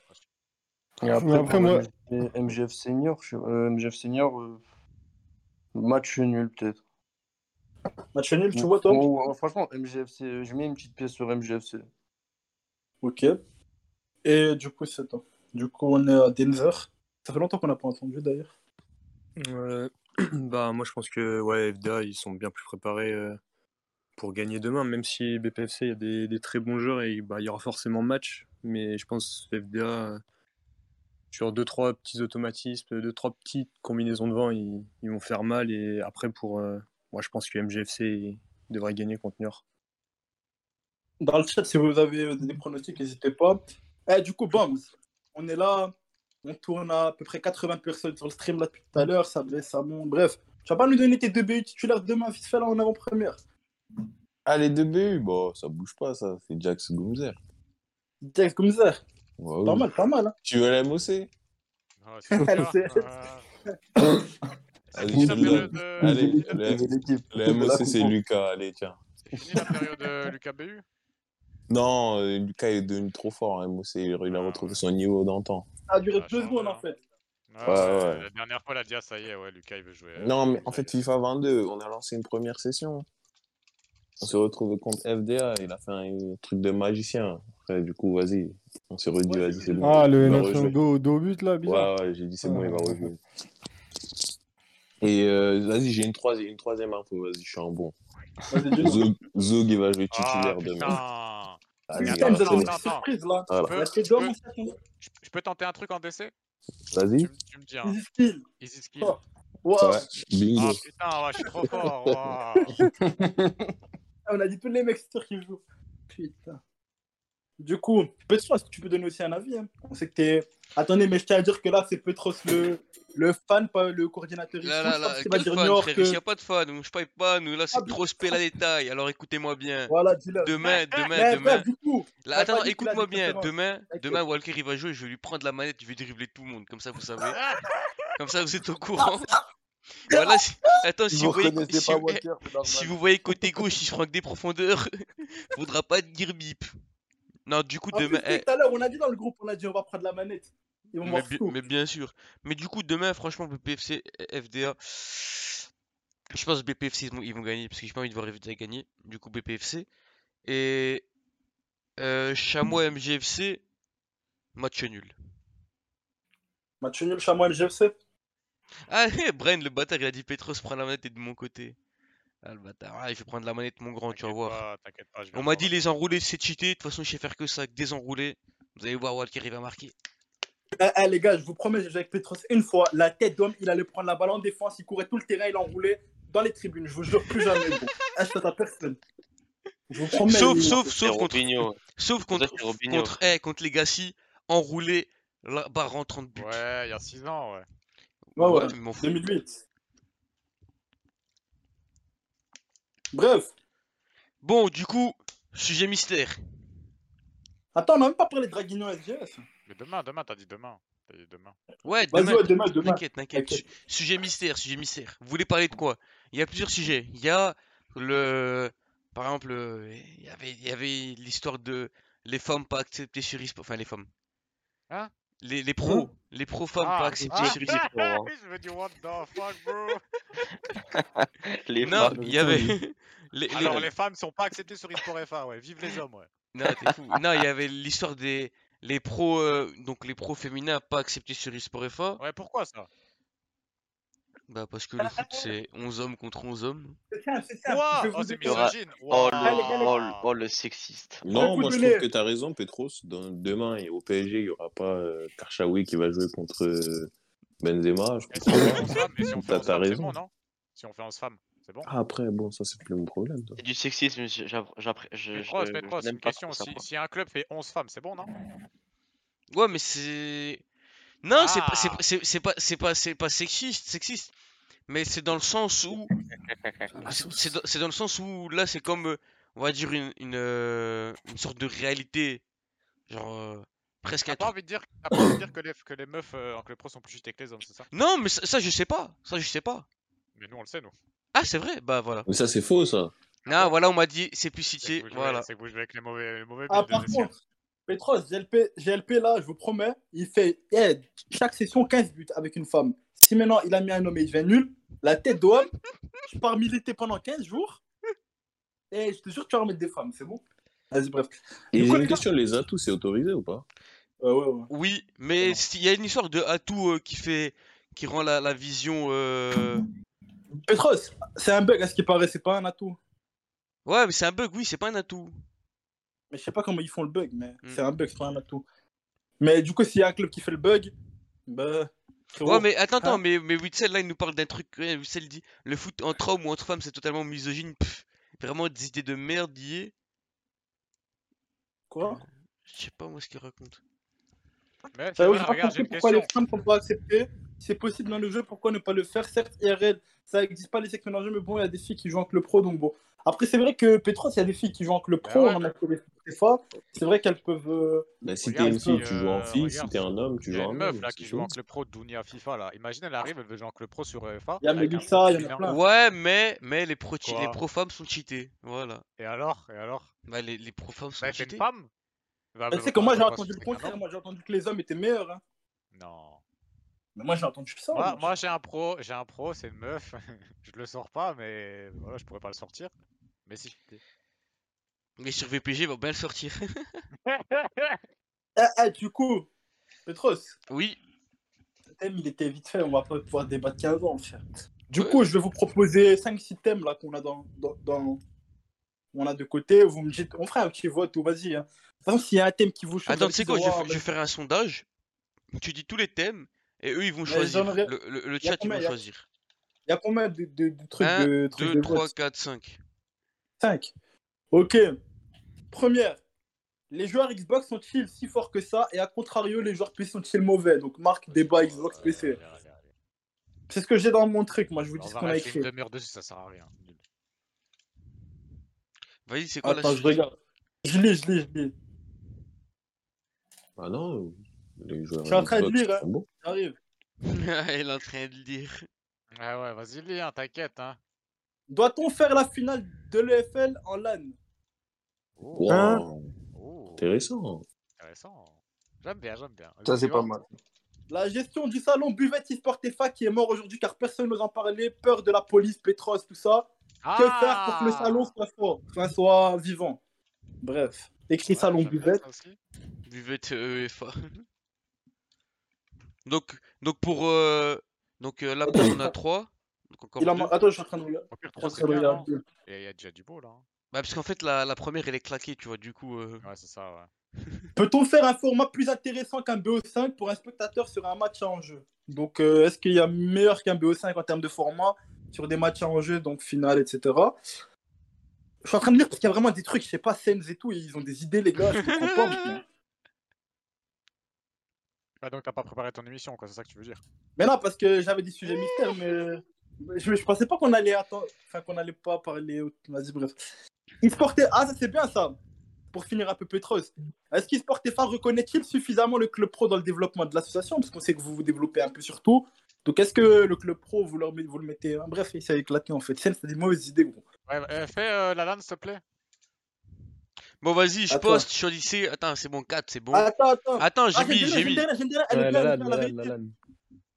I: Et après,
D: Mais après, moi-
I: MG- MGF Senior, je- euh, MGF Senior, euh, match nul peut-être.
B: Match nul, tu vois, toi
I: Oh, Franchement, MGFC, je mets une petite pièce sur MGFC.
B: Ok. Et du coup, c'est toi. Du coup, on est à Denver. Ça fait longtemps qu'on n'a pas entendu d'ailleurs.
F: Euh, bah, moi, je pense que ouais, FDA, ils sont bien plus préparés euh, pour gagner demain, même si BPFC, il y a des, des très bons joueurs et bah, il y aura forcément match. Mais je pense que FDA, euh, sur deux trois petits automatismes, deux trois petites combinaisons de vent, ils, ils vont faire mal. Et après, pour euh, moi, je pense que MGFC devrait gagner contre Niort.
B: Dans le chat, si vous avez des pronostics, n'hésitez pas. Eh, du coup, Bombs, on est là. On tourne à, à peu près 80 personnes sur le stream là depuis tout à l'heure. Ça baisse, ça monte. Bref, tu vas pas nous donner tes deux BU titulaires demain, vite fait là en avant-première.
G: Ah, les deux BU, bon, ça bouge pas, ça. C'est Jax Gumzer.
B: Jax Gumzer.
G: Ouais,
B: Pas
G: oui.
B: mal, pas mal. Hein.
G: Tu veux la MOC
C: Ah, c'est Lucas.
B: C'est-
C: Ah,
G: Allez,
C: fini la période, euh,
G: Allez,
C: la-
G: le, MOC, c'est Lucas. Allez, tiens.
C: c'est fini la période euh, Lucas BU
G: Non, euh, Lucas est devenu trop fort en MOC. Il a
C: Ah,
G: retrouvé son niveau d'antan.
B: Ça a duré
C: Ça a
B: deux secondes
C: hein.
B: en fait.
C: Ouais,
G: Ouais.
C: La dernière fois, il a dit, ah, ça y est, ouais, Lucas, il veut jouer. euh,
G: Non, mais en fait. FIFA 22, on a lancé une première session. On s'est retrouvé contre FDA. Il a fait un truc de magicien. Après, du coup, vas-y. On s'est redit,
B: Ouais,
G: vas-y, c'est bon.
D: Ah, le
G: rejouer.
D: dos, but là, bizarre.
G: Ouais, ouais, j'ai dit, c'est bon, il va
D: Ouais.
G: rejouer. Et euh, vas-y, j'ai une troisième, une troisième info. Vas-y, je suis un bon. Zog, il va jouer
C: Ah,
G: titulaire demain.
C: putain
B: une surprise là.
G: Voilà.
C: peux-
B: fait
C: je peux- je, tenter un truc en DC
G: Vas-y.
C: tu, me- tu me dis, hein.
B: Easy skill.
C: Easy skill.
B: Oh. Wow.
G: Ouais, bingo.
C: Ah putain, ouais, je suis trop fort. waouh.
B: Ah, On a dit tous les mecs qui jouent. Putain. Du coup, est-ce que tu peux donner aussi un avis hein On sait que t'es. Attendez, mais je tiens à dire que là, c'est Petros le, le fan, pas le coordinateur.
A: Là, là, là,
B: qu'il va
A: quel
B: dire
A: fan,
B: New York,
A: frère?
B: Euh,
A: Ici, y a pas de fan, nous, je paye pas, nous, là, c'est
B: Ah,
A: trop spé la détail, alors écoutez-moi bien.
B: Voilà, dis-le.
A: Demain, demain,
B: Mais
A: demain.
B: du coup,
A: Là, attends, écoute-moi bien. Demain, demain, Walker, il va jouer, je vais lui prendre la manette, je vais dribbler tout le monde, comme ça, vous savez. Comme ça, vous êtes au courant. Voilà, si- attends, si
I: vous
A: vous, voyez, si, vous-
I: Walker, c'est normal.
A: si vous voyez côté gauche, il se prend que des profondeurs, faudra pas dire bip. Non, du coup,
B: En
A: demain. eh,
B: tout à l'heure, on a dit dans le groupe, on a dit on va prendre la manette. Ils vont
A: mais, bi- bien sûr. Mais du coup, demain, franchement, BPFC, FDA. Je pense que BPFC, ils vont, ils vont gagner, parce que j'ai pas envie de voir FDA gagner. Du coup, BPFC. Et. Euh, Chamois MGFC, match nul.
B: Match nul, Chamois MGFC.
A: Ah, hé, Brian, le bâtard, il a dit Petros, prends la manette, t'es de mon côté. Ah, le bâtard. Ah, il fait prendre la manette, mon grand, tu vas voir.
C: pas, je
A: On m'a dit les enroulés, c'est cheaté. De toute façon, je sais faire que ça, que désenrouler. Vous allez voir, Walker, il va marquer.
B: Eh, eh, les gars, je vous promets, j'ai joué avec Petros une fois. La tête d'homme, il allait prendre la balle en défense, il courait tout le terrain, il enroulait dans les tribunes. Je vous jure plus jamais, gros. Eh, je à personne. Je vous promets.
A: Sauf, sauf, sauf contre,
E: Robinho.
A: sauf contre, contre, eh, contre Legacy, enroulé, la barre en 30 buts.
C: Ouais, il y a 6 ans, ouais.
B: Ouais, ouais.
A: fous.
B: 2008. Bref.
A: Bon, du coup, sujet mystère.
B: Attends, on n'a même pas parlé de Draguignan SGS.
C: Mais demain, demain, t'as dit demain. T'as dit demain.
A: Ouais,
B: Vas-y,
A: demain.
B: ouais, demain, demain.
A: T'inquiète, t'inquiète.
B: T'inquiète.
A: Su- Sujet mystère, sujet mystère. Vous voulez parler de quoi? Il y a plusieurs sujets. Il y a le. Par exemple, il y avait, il y avait l'histoire de les femmes pas acceptées sur eSport. Enfin, les femmes.
C: Hein?
A: Les, les pros. Les pros femmes pas
C: Ah,
A: acceptées
C: ah,
A: sur eSport.
E: hein.
C: Je me dis, what the fuck, bro?
E: Les
A: Non,
E: femmes.
A: il y avait. les, les-
C: Alors, les femmes sont pas acceptées sur eSport FA, ouais. Vive les hommes, ouais.
A: Non, t'es fou. Non, il y avait l'histoire des les pros, euh, donc les pros féminins pas acceptés sur eSport FA.
C: Ouais, pourquoi ça?
A: Bah, parce que le foot c'est 11 hommes contre 11 hommes.
B: C'est simple, c'est vais
C: Oh,
B: vous
C: c'est misogyne
E: Oh, le,
B: les
E: oh, le- oh, le sexiste.
G: Non, moi je trouve que t'as raison, Petros. Dans- demain, et au PSG, il n'y aura pas euh, Karchaoui qui va jouer contre euh, Benzema. Je
C: Et si on fait
G: comprends
C: 11
G: pas.
C: femmes, et si on fait
G: T'as
C: 11
G: t'as
C: femmes, c'est
G: raison.
C: bon, non? Si on fait 11 femmes, c'est bon?
G: Ah, après, bon, ça c'est plus mon problème.
E: C'est du sexisme, je- j'app- j'appré- je, je,
C: Petros,
E: je
C: Petros,
E: n'aime
C: une
E: pas
C: question. Si, un club fait 11 femmes, c'est bon, non?
A: Ouais, mais c'est. Non, c'est pas, c'est
C: Ah.
A: pas- pas, c'est pas, c'est pas sexiste, sexiste. Mais c'est dans le sens où, c'est dans, c'est dans le sens où là, c'est comme, on va dire une, une, euh, une sorte de réalité, genre euh, presque
C: T'as pas envie de dire, pas envie de dire que les, que les meufs euh, en club pro sont plus cheatées que les hommes, c'est ça?
A: Non, mais ça, ça, je sais pas, ça je sais pas.
C: Mais nous on le sait, nous.
A: Ah c'est vrai, bah voilà.
J: Mais ça, c'est faux, ça.
A: Non, voilà, on m'a dit c'est plus
C: jouez-
A: voilà.
C: c'est que vous jouez avec les mauvais, les mauvais
B: Ah, par contre, Petros, GLP, GLP, là, je vous promets, il fait eh, chaque session 15 buts avec une femme. Si maintenant il a mis un homme et il devient nul, la tête d'homme, je pars militer pendant 15 jours. Et je te jure que tu vas remettre des femmes, c'est bon Vas-y, bref.
J: Et j'ai une question, les atouts, c'est autorisé ou pas?
B: Euh, ouais, ouais.
A: Oui, mais s'il y a une histoire de atout euh, qui fait, qui rend la, la vision. euh,
B: Petros, c'est un bug à ce qui paraît, c'est pas un atout.
A: Ouais, mais c'est un bug, oui, c'est pas un atout.
B: Mais je sais pas comment ils font le bug, mais
A: Mm.
B: c'est un bug, c'est pas un atout. Mais du coup, s'il y a un club qui fait le bug, bah. frérot,
A: Ouais, mais attends, attends,
B: hein.
A: mais, mais Witzel là il nous parle d'un truc. Witzel dit le foot entre hommes ou entre femmes c'est totalement misogyne. Pff, vraiment des idées de merde y est.
B: Quoi?
A: Je sais pas moi ce qu'il raconte.
C: Mais
B: ouais,
C: vrai, regarde, j'ai une
B: pourquoi les femmes sont pas acceptées. C'est possible dans le jeu, pourquoi ne pas le faire? Certes, IRL, ça existe pas les sexes mélangés, mais bon, il y a des filles qui jouent avec le pro, donc bon. Après, c'est vrai que Petros, il y a des filles qui jouent avec le pro,
C: ouais,
B: on en a que des fois. C'est vrai qu'elles peuvent. euh,
J: Bah, si t'es une fille, tu joues en
C: euh,
J: fille. Si t'es un homme, tu
C: Il y
J: joues
C: a
J: en
C: une
J: homme.
C: meuf là
J: c'est
C: qui joue en club pro Dunia FIFA là. Imagine elle arrive, elle veut jouer en club pro sur UEFA.
B: Il y a
C: pro
B: il y en a plein.
A: Ouais, mais mais les pro les pro femmes sont cheatés. Voilà.
C: Et alors? Et alors?
A: Bah les, les pro femmes sont
C: Bah,
A: cheatés.
C: femme Bah,
B: Tu
C: bah,
B: sais que
C: bah,
B: moi,
C: bah,
B: j'ai
C: bah,
B: entendu le
C: c'est
B: contraire.
C: homme.
B: Moi, j'ai entendu que les hommes étaient meilleurs. Hein.
C: Non.
B: Mais moi, j'ai entendu ça.
C: Moi,
B: moi.
C: j'ai un pro, j'ai un pro, c'est une meuf. je le sors pas, mais voilà, je pourrais pas le sortir. Mais si.
A: Mais sur VPG il va bien le sortir.
B: Eh, eh, du coup, Petros,
A: oui.
B: le thème, il était vite fait. On va pas pouvoir débattre 15 ans, frère. Du coup, je vais vous proposer 5-6 thèmes là qu'on a dans, dans, dans- On a de côté. Vous me dites, on fera un petit vote ou vas-y. Hein. S'il y a un thème qui vous chauffe,
A: Attends, tu sais quoi, je vais faire un sondage. Tu dis tous les thèmes et eux ils vont choisir. Le, chat ils
B: combien?
A: vont
B: y a-
A: choisir.
B: Il y a combien de, de- de trucs
A: 1,
B: de trucs
A: 2,
B: de
A: 3,
B: vote
A: 4, 5.
B: 5. Ok. Première. Les joueurs Xbox sont-ils si forts que ça? Et à contrario, les joueurs PC sont-ils mauvais? Donc, marque débat Xbox PC. C'est ce que j'ai dans mon truc. Moi, je vous dis
C: On
B: ce qu'on a écrit.
C: une demi-heure dessus, ça sert à rien. Nul.
A: Vas-y, c'est quoi la
B: Attends, je
A: suite?
B: regarde. Je lis, je lis, je lis.
J: Ah non, les joueurs
B: Je suis en train de lire, hein. J'arrive.
A: Elle est en train de le dire.
C: Ouais, ouais, vas-y, lis, hein, t'inquiète. Hein.
B: Doit-on faire la finale de l'EFL en LAN?
C: Oh,
H: Hein?
J: Wow,
C: oh,
J: intéressant.
C: intéressant. J'aime bien, j'aime bien.
I: Ça, c'est pas mal.
B: La gestion du salon Buvette eSport FA qui est mort aujourd'hui car personne n'ose en parler. Peur de la police, Petros, tout ça. Que faire pour que le salon
C: Ah
B: soit fort, enfin, soit vivant? Bref. Écrit
C: Ouais,
B: salon Buvette.
A: Buvette UEFA. donc, donc pour. euh, donc euh, là, on a 3. Donc encore
B: Il a...
A: deux.
B: Attends, je suis en train de regarder.
C: Au pire,
B: Je suis en
C: 3 c'est
B: train de
C: bien, non
B: regarder.
C: Il y a- il y a déjà du beau là. hein.
A: Bah, parce qu'en fait, la, la première elle est claquée, tu vois. Du coup. euh,
C: Ouais, c'est ça, ouais.
B: Peut-on faire un format plus intéressant qu'un BO5 pour un spectateur sur un match en jeu? Donc, euh, est-ce qu'il y a meilleur qu'un BO5 en termes de format sur des matchs en jeu, donc finale, etc. Je suis en train de lire parce qu'il y a vraiment des trucs, je sais pas, Sens et tout, ils ont des idées, les gars, je comprends pas.
C: Ouais, donc t'as pas préparé ton émission, quoi, c'est ça que tu veux dire.
B: Mais non, parce que j'avais des sujets mystères, mais je, je pensais pas qu'on allait attendre, enfin qu'on allait pas parler. Vas-y, bref. e-sport, ah ça c'est bien ça. Pour finir un peu Petros, est-ce qu'e-sport FA reconnaît-il suffisamment le club pro dans le développement de l'association? Parce qu'on sait que vous vous développez un peu sur tout. Donc est-ce que le club pro, vous, leur, met- vous le mettez hein? Bref, il s'est éclaté en fait. C'est des mauvaises idées, gros.
C: Ouais, euh, fais euh, la LAN, s'il te plaît.
A: Bon, vas-y, je
B: Attends.
A: poste, choisissez. Attends, c'est bon, 4, c'est bon.
B: Attends, attends.
A: Attends, j'ai
B: Ah,
A: mis, j'ai mis.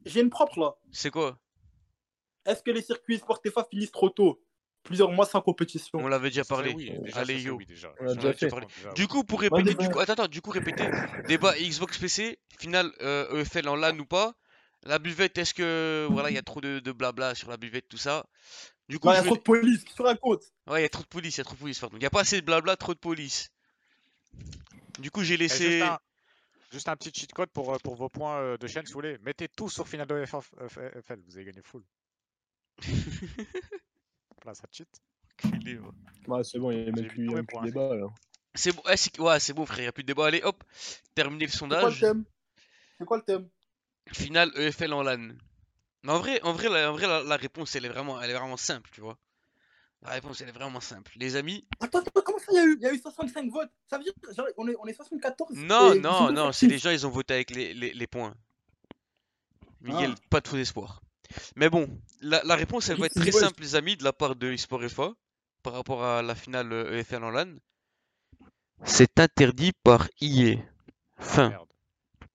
B: j'ai une propre là.
A: C'est quoi?
B: Est-ce que les circuits e-sport FA finissent trop tôt? Plusieurs mois sans compétition.
A: On l'avait déjà parlé.
C: oui, déjà,
A: Allez, yo.
C: oui, déjà.
D: On l'a
A: On
D: déjà
A: a déjà
D: fait.
A: parlé.
C: Déjà,
A: Du coup, pour répéter, du coup, attends, attends, du coup, répéter. Débat Xbox PC, finale euh, EFL en LAN ou pas? La buvette, est-ce que voilà, il y a trop de, de blabla sur la buvette, tout ça? Du coup,
B: il y a trop de police, qui se raconte
A: ouais, il y a trop de police, il y a trop de police, pardon. Il y a pas assez de blabla, trop de police. Du coup, j'ai
C: Et
A: laissé.
C: juste, un, juste un petit cheat code pour, euh, pour vos points euh, de chaîne, si vous voulez. Mettez tout sur finale de FA FL, vous avez gagné full. Là, ça cheat.
D: Ouais, c'est bon, il n'y a même plus, de débat là.
A: C'est bon, ouais, c'est ouais, c'est bon, frère, il n'y a plus de débat. Allez, hop, terminé le
B: C'est quoi le
A: sondage.
B: thème? C'est quoi le thème?
A: Finale EFL en LAN. Mais en vrai, en vrai, la, en vrai, la, la réponse, elle est vraiment, elle est vraiment simple, tu vois. La réponse, elle est vraiment simple. Les amis,
B: Attends, attends, comment ça, il y, a eu- il y a eu 65 votes? Ça veut dire genre, on est, on est 74
A: non,
B: et
A: non, non, c'est les gens, ils ont voté avec les, les, les points. Miguel,
B: Ah.
A: pas de faux espoir. Mais bon, la, la réponse, elle va être très simple, les amis, de la part de eSport FA, par rapport à la finale euh, EFL en LAN. C'est interdit par IE. Fin.
C: Merde.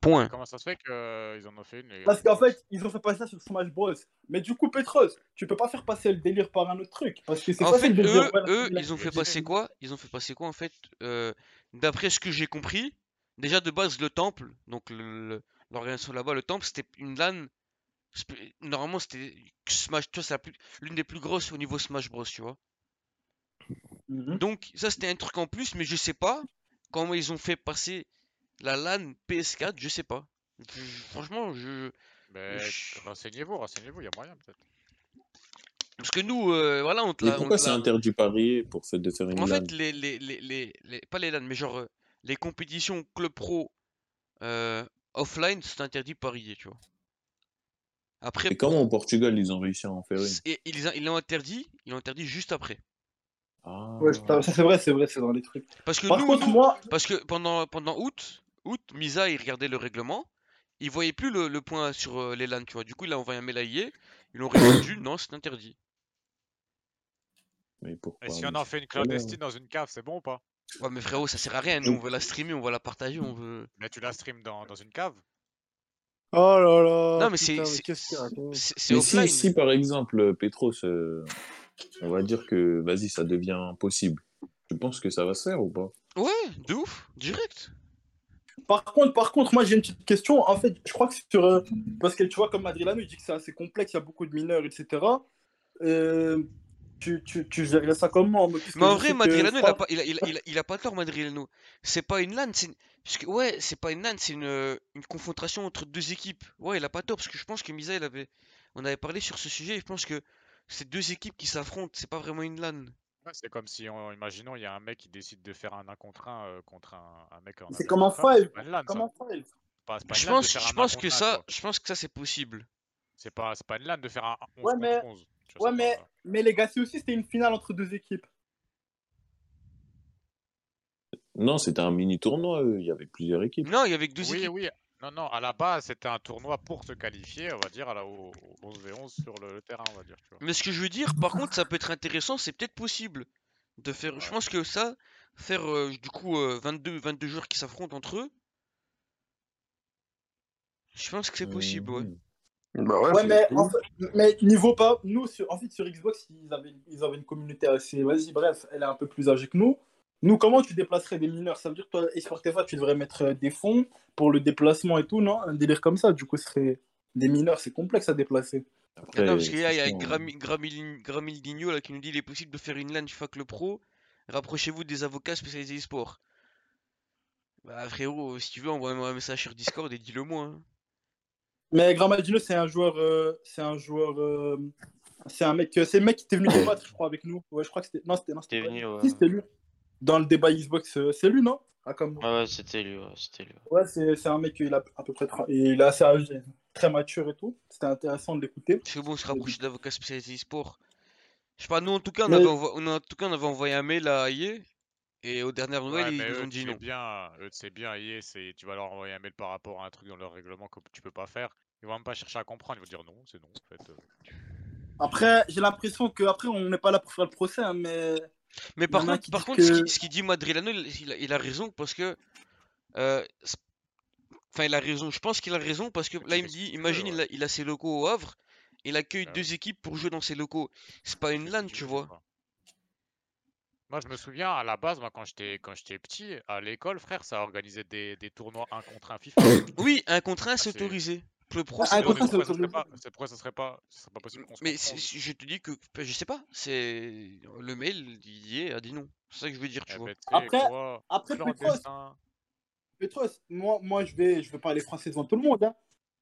A: Point.
C: Comment ça se fait qu'ils en ont fait une les
B: Parce qu'en fait, ils ont fait passer ça sur Smash Bros. Mais du coup, Petros, tu peux pas faire passer le délire par un autre truc. Parce que c'est
A: En
B: facile
A: fait,
B: de dire,
A: eux, ils ont fait passer quoi? Ils ont fait passer quoi en fait? Euh, d'après ce que j'ai compris, déjà de base le temple, donc le- le- l'organisation là-bas, le temple, c'était une LAN. Normalement, c'était Smash, tu vois, l'une des plus grosses au niveau Smash Bros, tu vois?
B: Mhm.
A: Donc ça c'était un truc en plus, mais je sais pas comment ils ont fait passer la LAN PS4, je sais pas. Je- franchement, je
C: Mais
A: je-
C: renseignez-vous, renseignez-vous, il y a moyen peut-être.
A: parce que nous, euh, voilà, on te
G: Mais pourquoi c'est interdit parier pour fait de faire une
A: En
G: LAN
A: fait, les, les, les, les, les- pas les LAN, mais genre euh, les compétitions club pro euh, offline, c'est interdit par IE, tu vois. Après,
G: Et comment au Portugal ils ont réussi à en faire une?
A: Et ils, ils l'ont interdit, ils l'ont interdit juste après.
G: Ah,
B: Ouais, ça, ça, c'est vrai, c'est vrai, c'est dans les trucs.
A: Parce que
B: Par
A: nous,
B: contre,
A: nous-
B: moi,
A: parce que pendant, pendant août, août, Misa, il regardait le règlement, il voyait plus le, le point sur euh, les LAN, tu vois. Du coup, il a envoyé un mail à IE, ils l'ont répondu, non, c'est interdit.
G: mais pourquoi
C: Et si
G: mais
C: on en fait une clandestine dans une cave, c'est bon ou pas?
A: Ouais, mais frérot, ça sert à rien, nous on veut la streamer, on veut la partager, on veut.
C: Mais tu la stream dans, dans une cave?
H: Oh là là.
A: Non, mais c'est c'est-
G: Mais si,
A: offline.
G: si par exemple, Petros, euh, on va dire que vas-y, ça devient possible, tu penses que ça va se faire ou pas?
A: Ouais, de ouf, direct.
B: Par contre, par contre, moi j'ai une petite question. En fait, je crois que sur. euh, parce que tu vois, comme Madrilano, il dit que c'est assez complexe, il y a beaucoup de mineurs, etc. Euh, tu, tu, tu gérerais ça comment
A: Mais en vrai,
B: que
A: Madrilano, il a pas, il a, il a- il a- il a pas tort, Madrilano. C'est pas une LAN, c'est une... parce que, ouais, c'est pas une LAN, c'est une, une confrontation entre deux équipes. Ouais, il a pas tort, parce que je pense que Misa, il avait, on avait parlé sur ce sujet, et je pense que c'est deux équipes qui s'affrontent, c'est pas vraiment une LAN.
C: Ouais, C'est comme si, on, imaginons, il y a un mec qui décide de faire un 1 contre 1 contre un, un mec en
B: C'est comme
C: c'est
B: five.
C: pas
A: Je pense,
C: faire
A: je
C: un 1
A: pense
C: contre
A: que
C: 1,
A: ça,
C: quoi.
A: je pense que ça c'est possible.
C: C'est pas, c'est pas une LAN de faire un 11
B: Ouais,
C: contre
B: mais-
C: 11. Tu vois,
B: Ouais,
C: c'est
B: mais,
C: pas-
B: mais les gars, c'est aussi c'était une finale entre deux équipes.
G: Non, c'était un mini tournoi, eux. il y avait plusieurs équipes.
A: Non, il y avait que deux
C: Oui,
A: équipes.
C: oui. Non, non, à la base, c'était un tournoi pour se qualifier, on va dire, à la, au, au 11v11 sur le, le terrain, on va dire. Tu vois.
A: Mais ce que je veux dire, par contre, ça peut être intéressant, c'est peut-être possible de faire. Je pense que ça, faire euh, du coup euh, 22, 22 joueurs qui s'affrontent entre eux, je pense que c'est possible, ouais.
G: Mhm.
I: Bah ouais,
B: Ouais, mais,
I: cool.
B: en fait- mais niveau pas, nous, sur, en fait, sur Xbox, ils avaient, ils avaient une communauté assez. Vas-y, bref, elle est un peu plus âgée que nous. Nous, comment tu déplacerais des mineurs? Ça veut dire que toi, eSport FA, tu devrais mettre euh, des fonds pour le déplacement et tout, non? Un délire comme ça, du coup, ce serait. Des mineurs, c'est complexe à déplacer.
A: Ah
G: Après,
A: non, parce qu'il y a, il y a Gramildinho là, qui nous dit il est possible de faire une LAN FAC le pro. Rapprochez-vous des avocats spécialisés e-sport. Bah frérot, si tu veux, envoie-moi un message sur Discord et dis-le moi. hein.
B: Mais Gramaldino, c'est un joueur. euh, c'est un joueur. euh, c'est un mec. euh, C'est le mec qui était venu débattre, je crois, avec nous. Ouais, je crois que c'était. Non, c'était. Non, c'était
E: venu, ouais.
B: Si, c'était lui. Dans le débat Xbox, euh, c'est lui, non? Ah, comme...
E: Ouais, ouais, c'était lui, ouais, c'était lui.
B: Ouais, c'est c'est un mec, il a à peu près. Il est assez âgé, très mature et tout. C'était intéressant de l'écouter.
A: C'est bon, on se rapproche d'avocats spécialisés e-sport. Je sais pas, nous en tout cas, on,
B: Mais-
A: avait, envo- on a- en tout cas, on avait envoyé un mail à AIE. Et aux dernières nouvelles,
C: Ouais,
A: ils nous ont dit non.
C: bien, eux, sais bien, c'est, tu vas leur envoyer un mail par rapport à un truc dans leur règlement que tu peux pas faire. Ils vont même pas chercher à comprendre, ils vont dire non, c'est non, en fait. euh.
B: Après, j'ai l'impression que après on n'est pas là pour faire le procès, hein, mais.
A: Mais par contre, par ce qui- ce dit Madrilano, il, il a, il a raison parce que. euh, Enfin, il a raison. Je pense qu'il a raison parce que là, il me dit imagine, il, a, il a ses locaux au Havre. Il accueille
C: Ah
A: deux équipes pour jouer dans ses locaux. C'est pas une LAN, tu vois.
C: Moi, je me souviens, à la base, moi, quand j'étais, quand j'étais petit, à l'école, frère, ça organisait des, des tournois 1 contre 1 FIFA.
A: Oui, un contre un, c'est
C: c'est-
A: autorisé. Le pro,
B: Ah,
C: pourquoi ça serait pas, pourquoi ça serait pas, ça serait pas possible qu'on se
A: Mais
C: contre
A: c'est-
C: 11.
A: c'est- je te dis que. Je sais pas, c'est. Le mail, il y est, a dit non. C'est ça que je veux dire, tu
C: Eh
A: vois.
C: ben,
B: Après-
C: quoi,
B: Après, Petros. Petros, moi, moi je vais, je vais parler français devant tout le monde. Hein.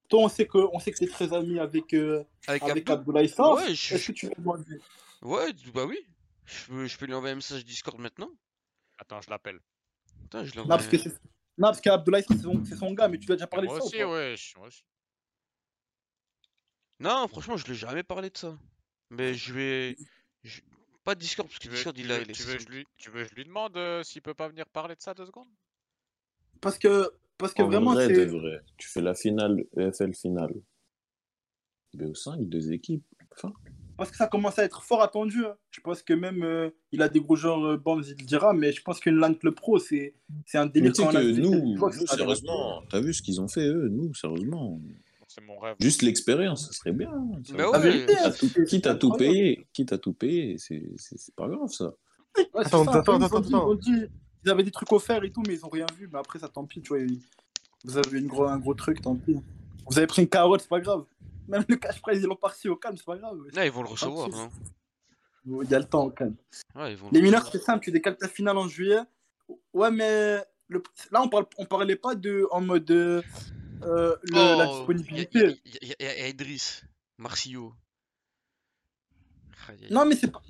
B: Toi, on sait que, on sait que t'es très ami avec, euh,
A: Avec
B: avec
A: Abdou?
B: Abdoulaye Sarr.
A: Ouais, je-
B: Est-ce que tu veux demander?
A: Ouais, bah oui. Je peux, je peux lui envoyer un message Discord maintenant.
C: Attends, je l'appelle.
A: Attends, je
B: Non,
A: l'envoie.
B: parce que c'est, non, parce qu'Abdoulaye Sarr, c'est son, c'est son gars, mais tu lui as déjà parlé
C: Moi
B: de ça
C: aussi,
B: ou pas
C: wesh. Moi aussi.
A: Non, franchement, je lui ai jamais parlé de ça. Mais je vais. je- Pas Discord, parce que
C: Tu veux,
A: Discord,
C: tu
A: il a
C: veux,
A: il est
C: tu veux, je lui, tu veux, je lui demande euh, s'il peut pas venir parler de ça deux secondes?
B: Parce que, parce que
G: En
B: vraiment,
G: vrai, de vrai, tu fais la finale, EFL finale. BO5, deux équipes. Enfin,
B: Parce que ça commence à être fort attendu. hein. Je pense que même euh, il a des gros joueurs, euh, Bombs, il le dira, mais je pense qu'une LAN Club Pro, c'est c'est un
G: mais
B: délire
G: tu sais que nous,
B: tu
G: sérieusement, t'as vu ce qu'ils ont fait, eux, nous, sérieusement.
C: C'est mon rêve.
G: Juste l'expérience, ça serait bien.
A: Bah
B: La
A: ouais.
B: vérité,
G: Quitte à
B: hein,
G: tout, quitte à payer, quitte à tout payer, c'est pas grave, ça.
B: Ouais,
H: Attends,
B: ça,
H: attends,
B: ils,
H: attends,
B: dit, ils dit- avaient des trucs offerts et tout, mais ils ont rien vu. Mais après, ça tant pis, tu vois. ils- Vous avez une gros, un gros truc, tant pis. Vous avez pris une carotte, c'est pas grave. Même le cash prize, ils l'ont parti au calme, c'est pas grave.
A: Là, ils vont le recevoir, non
B: Il y a le temps au calme.
A: Ouais, ils vont
B: Les
A: le
B: mineurs, c'est simple, tu décales ta finale en juillet. Ouais, mais le... là, on, parle... on parlait pas de en mode euh, le- la
A: Oh, il y a,
B: disponibilité.
A: y a- y a- y a- y a Idriss, Marcio. Aïe,
B: Non, mais c'est pas.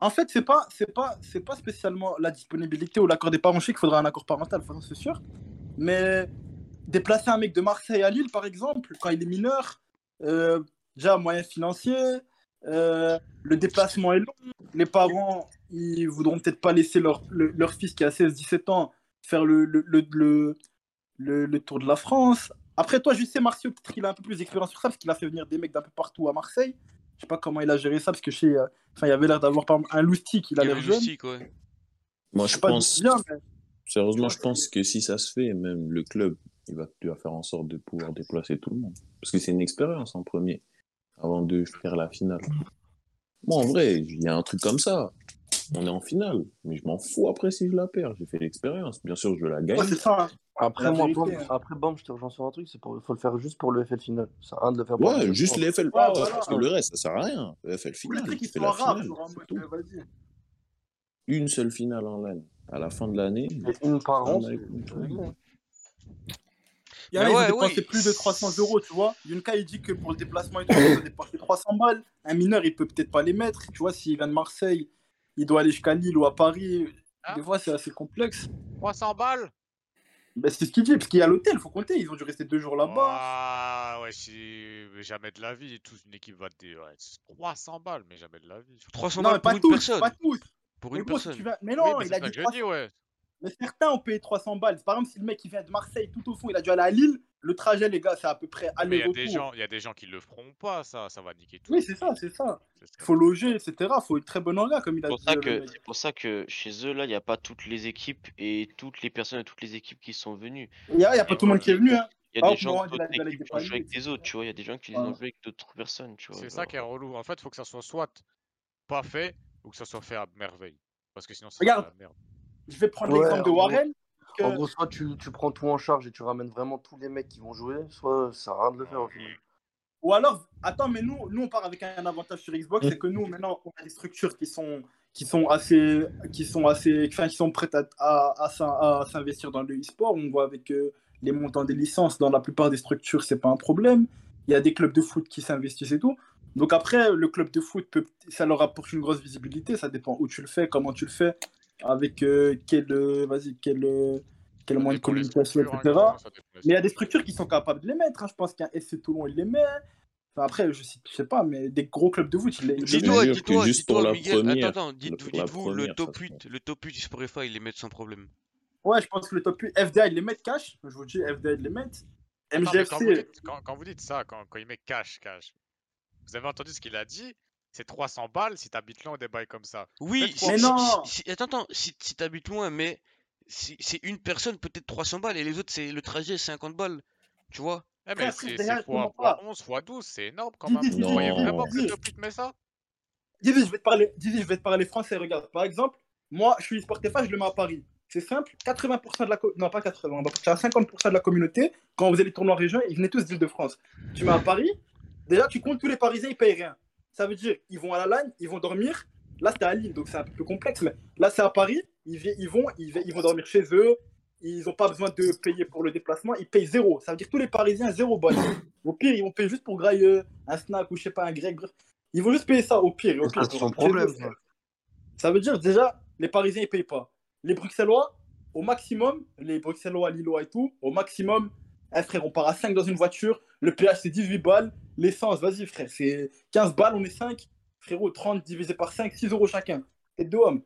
B: En fait, c'est pas, c'est pas, c'est pas spécialement la disponibilité ou l'accord des parents. Je sais qu'il faudra un accord parental, c'est sûr. Mais déplacer un mec de Marseille à Lille, par exemple, quand il est mineur, euh, déjà moyen financier, euh, le déplacement est long. Les parents, ils voudront peut-être pas laisser leur, le- leur fils qui a 16-17 ans faire le, le, le, le, tour de la France. Après, toi, je sais, Marcio, peut-être qu'il a un peu plus d'expérience sur ça, parce qu'il a fait venir des mecs d'un peu partout à Marseille. Je sais pas comment il a géré ça, parce que sais, euh, enfin, il avait l'air d'avoir un loustic, il a
A: y
B: l'air jeune.
A: Lustig, ouais.
G: Moi,
B: Je
G: pense,
B: mais
G: sérieusement, je pense que si ça se fait, même le club, il va, va faire en sorte de pouvoir déplacer tout le monde. Parce que c'est une expérience en premier, avant de faire la finale. Moi, en vrai, il y a un truc comme ça. On est en finale, mais je m'en fous après si je la perds. J'ai fait l'expérience. Bien sûr, je la
B: ouais, c'est ça. hein.
I: Après, moi,
B: vérité,
I: Bam,
B: hein.
I: après, Bam, je te rejoins sur un truc, c'est pour, faut le faire juste pour le FL final. Ça a rien de le faire pour
G: Ouais,
I: le
G: juste les FL.
B: Ouais,
G: Ah,
B: voilà.
G: Parce que le reste, ça sert à rien. Finale,
B: trucs
G: tu
B: qui
G: fais
B: sont
G: la finale. c'est
B: mode.
G: Une seule finale en LAN. À la fin de l'année,
I: une par an, c'est c'est hein.
B: Il y a,
A: ouais,
B: dépensé
A: ouais.
B: plus de 300 euros, tu vois. Yunka, il dit que pour le déplacement et tout, il a dépensé 300 balles. Un mineur, il peut peut-être pas les mettre. Tu vois, s'il vient de Marseille, il doit aller jusqu'à Lille ou à Paris.
C: Hein
B: Des fois, c'est assez complexe.
C: 300 balles
B: Ben, c'est ce qu'il dit, parce qu'il y a l'hôtel, faut compter. Ils ont dû rester deux jours là-bas.
C: Ah ouais, si... mais jamais de la vie, toute une équipe va te dire ouais, c'est 300 balles, mais jamais de la vie.
A: 300
B: Non, mais
A: balles pour
B: pas
A: une
B: tous,
A: personne.
B: pas tous.
A: Pour
B: Mais
A: une
B: bon, si
A: personne.
B: tu viens- Mais
C: Oui,
B: non,
C: mais
B: il
C: c'est
B: a
C: ça
B: dit
C: que je
B: 300.
C: dis, ouais.
B: Mais certains ont payé 300 balles. Par exemple, si le mec il vient de Marseille tout au fond, il a dû aller à Lille, le trajet, les gars, c'est à peu près
C: Mais il y a des gens, il y a des gens qui le feront pas, ça, ça va niquer tout.
B: Oui, c'est ça, c'est ça. Il faut loger, etc. Il faut une très bonne orga, comme il a
E: C'est pour
B: dit.
E: ça
B: euh,
E: que c'est pour ça que chez eux là, il n'y a pas toutes les équipes et toutes les personnes et toutes les équipes qui sont venues.
B: Il y a, y a pas tout le monde qui est venu. Hein.
E: Il y a
B: Ah,
E: des gens qui ont joué avec des autres, tu vois. Il y a des gens qui les ont joué avec d'autres personnes, tu vois.
C: C'est ça qui est relou. En fait, il faut que ça soit soit pas fait ou que ça soit fait à merveille. Parce que sinon, c'est la merde.
B: Je vais prendre
I: Ouais,
B: l'exemple de Warren. que-
I: En gros, soit tu, tu prends tout en charge et tu ramènes vraiment tous les mecs qui vont jouer, soit ça sert à rien de le faire au final.
B: Ou alors, attends, mais nous, nous on part avec un avantage sur Xbox, c'est que nous, maintenant, on a des structures qui sont, qui sont assez, qui sont assez, enfin, qui sont prêtes à, à, à s'in- à s'investir dans le e-sport. On voit avec euh, les montants des licences, dans la plupart des structures, c'est pas un problème. Il y a des clubs de foot qui s'investissent et tout. Donc après, le club de foot, peut, ça leur apporte une grosse visibilité. Ça dépend où tu le fais, comment tu le fais, avec euh, quel, euh, vas-y, quel, euh, quel moyen de communication,
C: hein,
B: etc.
C: des
B: Mais il y a des structures qui sont capables de les mettre. hein. Je pense qu'un SC Toulon, il les met. Enfin, après, je sais, je sais pas, mais des gros clubs de foot, ils les,
G: Dis-toi,
B: mettent.
A: Dis-toi,
G: jure que
A: dis-toi,
G: juste pour
A: dis-toi,
G: la
A: Miguel,
G: première,
A: attends, attends,
G: le-
A: dites-
G: la
A: dites-vous, le top
G: ça se
A: 8, le top 8 Spotify, ils les mettent sans problème.
B: Ouais, je pense que le top 8, FDA, ils les mettent cash. Je vous dis, FDA, ils les mettent.
C: Attends, mais quand, vous
B: MGFC,
C: dites, quand, quand vous dites ça, quand, quand il met cash, cash, vous avez entendu ce qu'il a dit? C'est 300 balles si t'habites loin des bails comme ça.
A: Oui, si,
B: Mais non
A: si- si- attends, attends, si, si t'habites loin, mais si- c'est une personne, peut-être 300 balles, et les autres, c'est le trajet, 50 balles. Tu vois?
C: Eh mais c'est fois, fois
B: pas
C: 11, fois 12, c'est énorme quand même. Vous croyez vraiment que le 8 met ça
B: Didier, je vais te parler, Didier, je vais te parler français. Regarde, par exemple, moi, je suis Sportefa, je le mets à Paris. C'est simple, 80% de la co- non pas 80, on va partir à 50% de la communauté. Quand vous allez tourner en région, ils venaient tous d'Île-de-France. Tu mets à Paris, déjà tu comptes tous les Parisiens, ils payent rien. Ça veut dire ils vont à la LAN, ils vont dormir. Là c'était à Lille, donc c'est un peu plus complexe, mais là c'est à Paris, ils, vont, ils, vont dormir chez eux. Ils n'ont pas besoin de payer pour le déplacement, ils payent zéro. Ça veut dire tous les Parisiens zéro balle. Au pire, ils vont payer juste pour grailler un snack ou je sais pas un grec. Ils vont juste payer ça au pire. Au
I: Ça,
B: pire
I: c'est son problème,
B: eux,
I: ça.
B: veut dire déjà, les Parisiens ils payent pas. Les Bruxellois, au maximum, les Bruxellois, Lillois et tout, au maximum, eh, frère, on part à 5 dans une voiture, le péage c'est 18 balles, l'essence, vas-y frère, c'est 15 balles, on est 5. frérot, 30 divisé par 5, 6 euros chacun. Et deux hommes.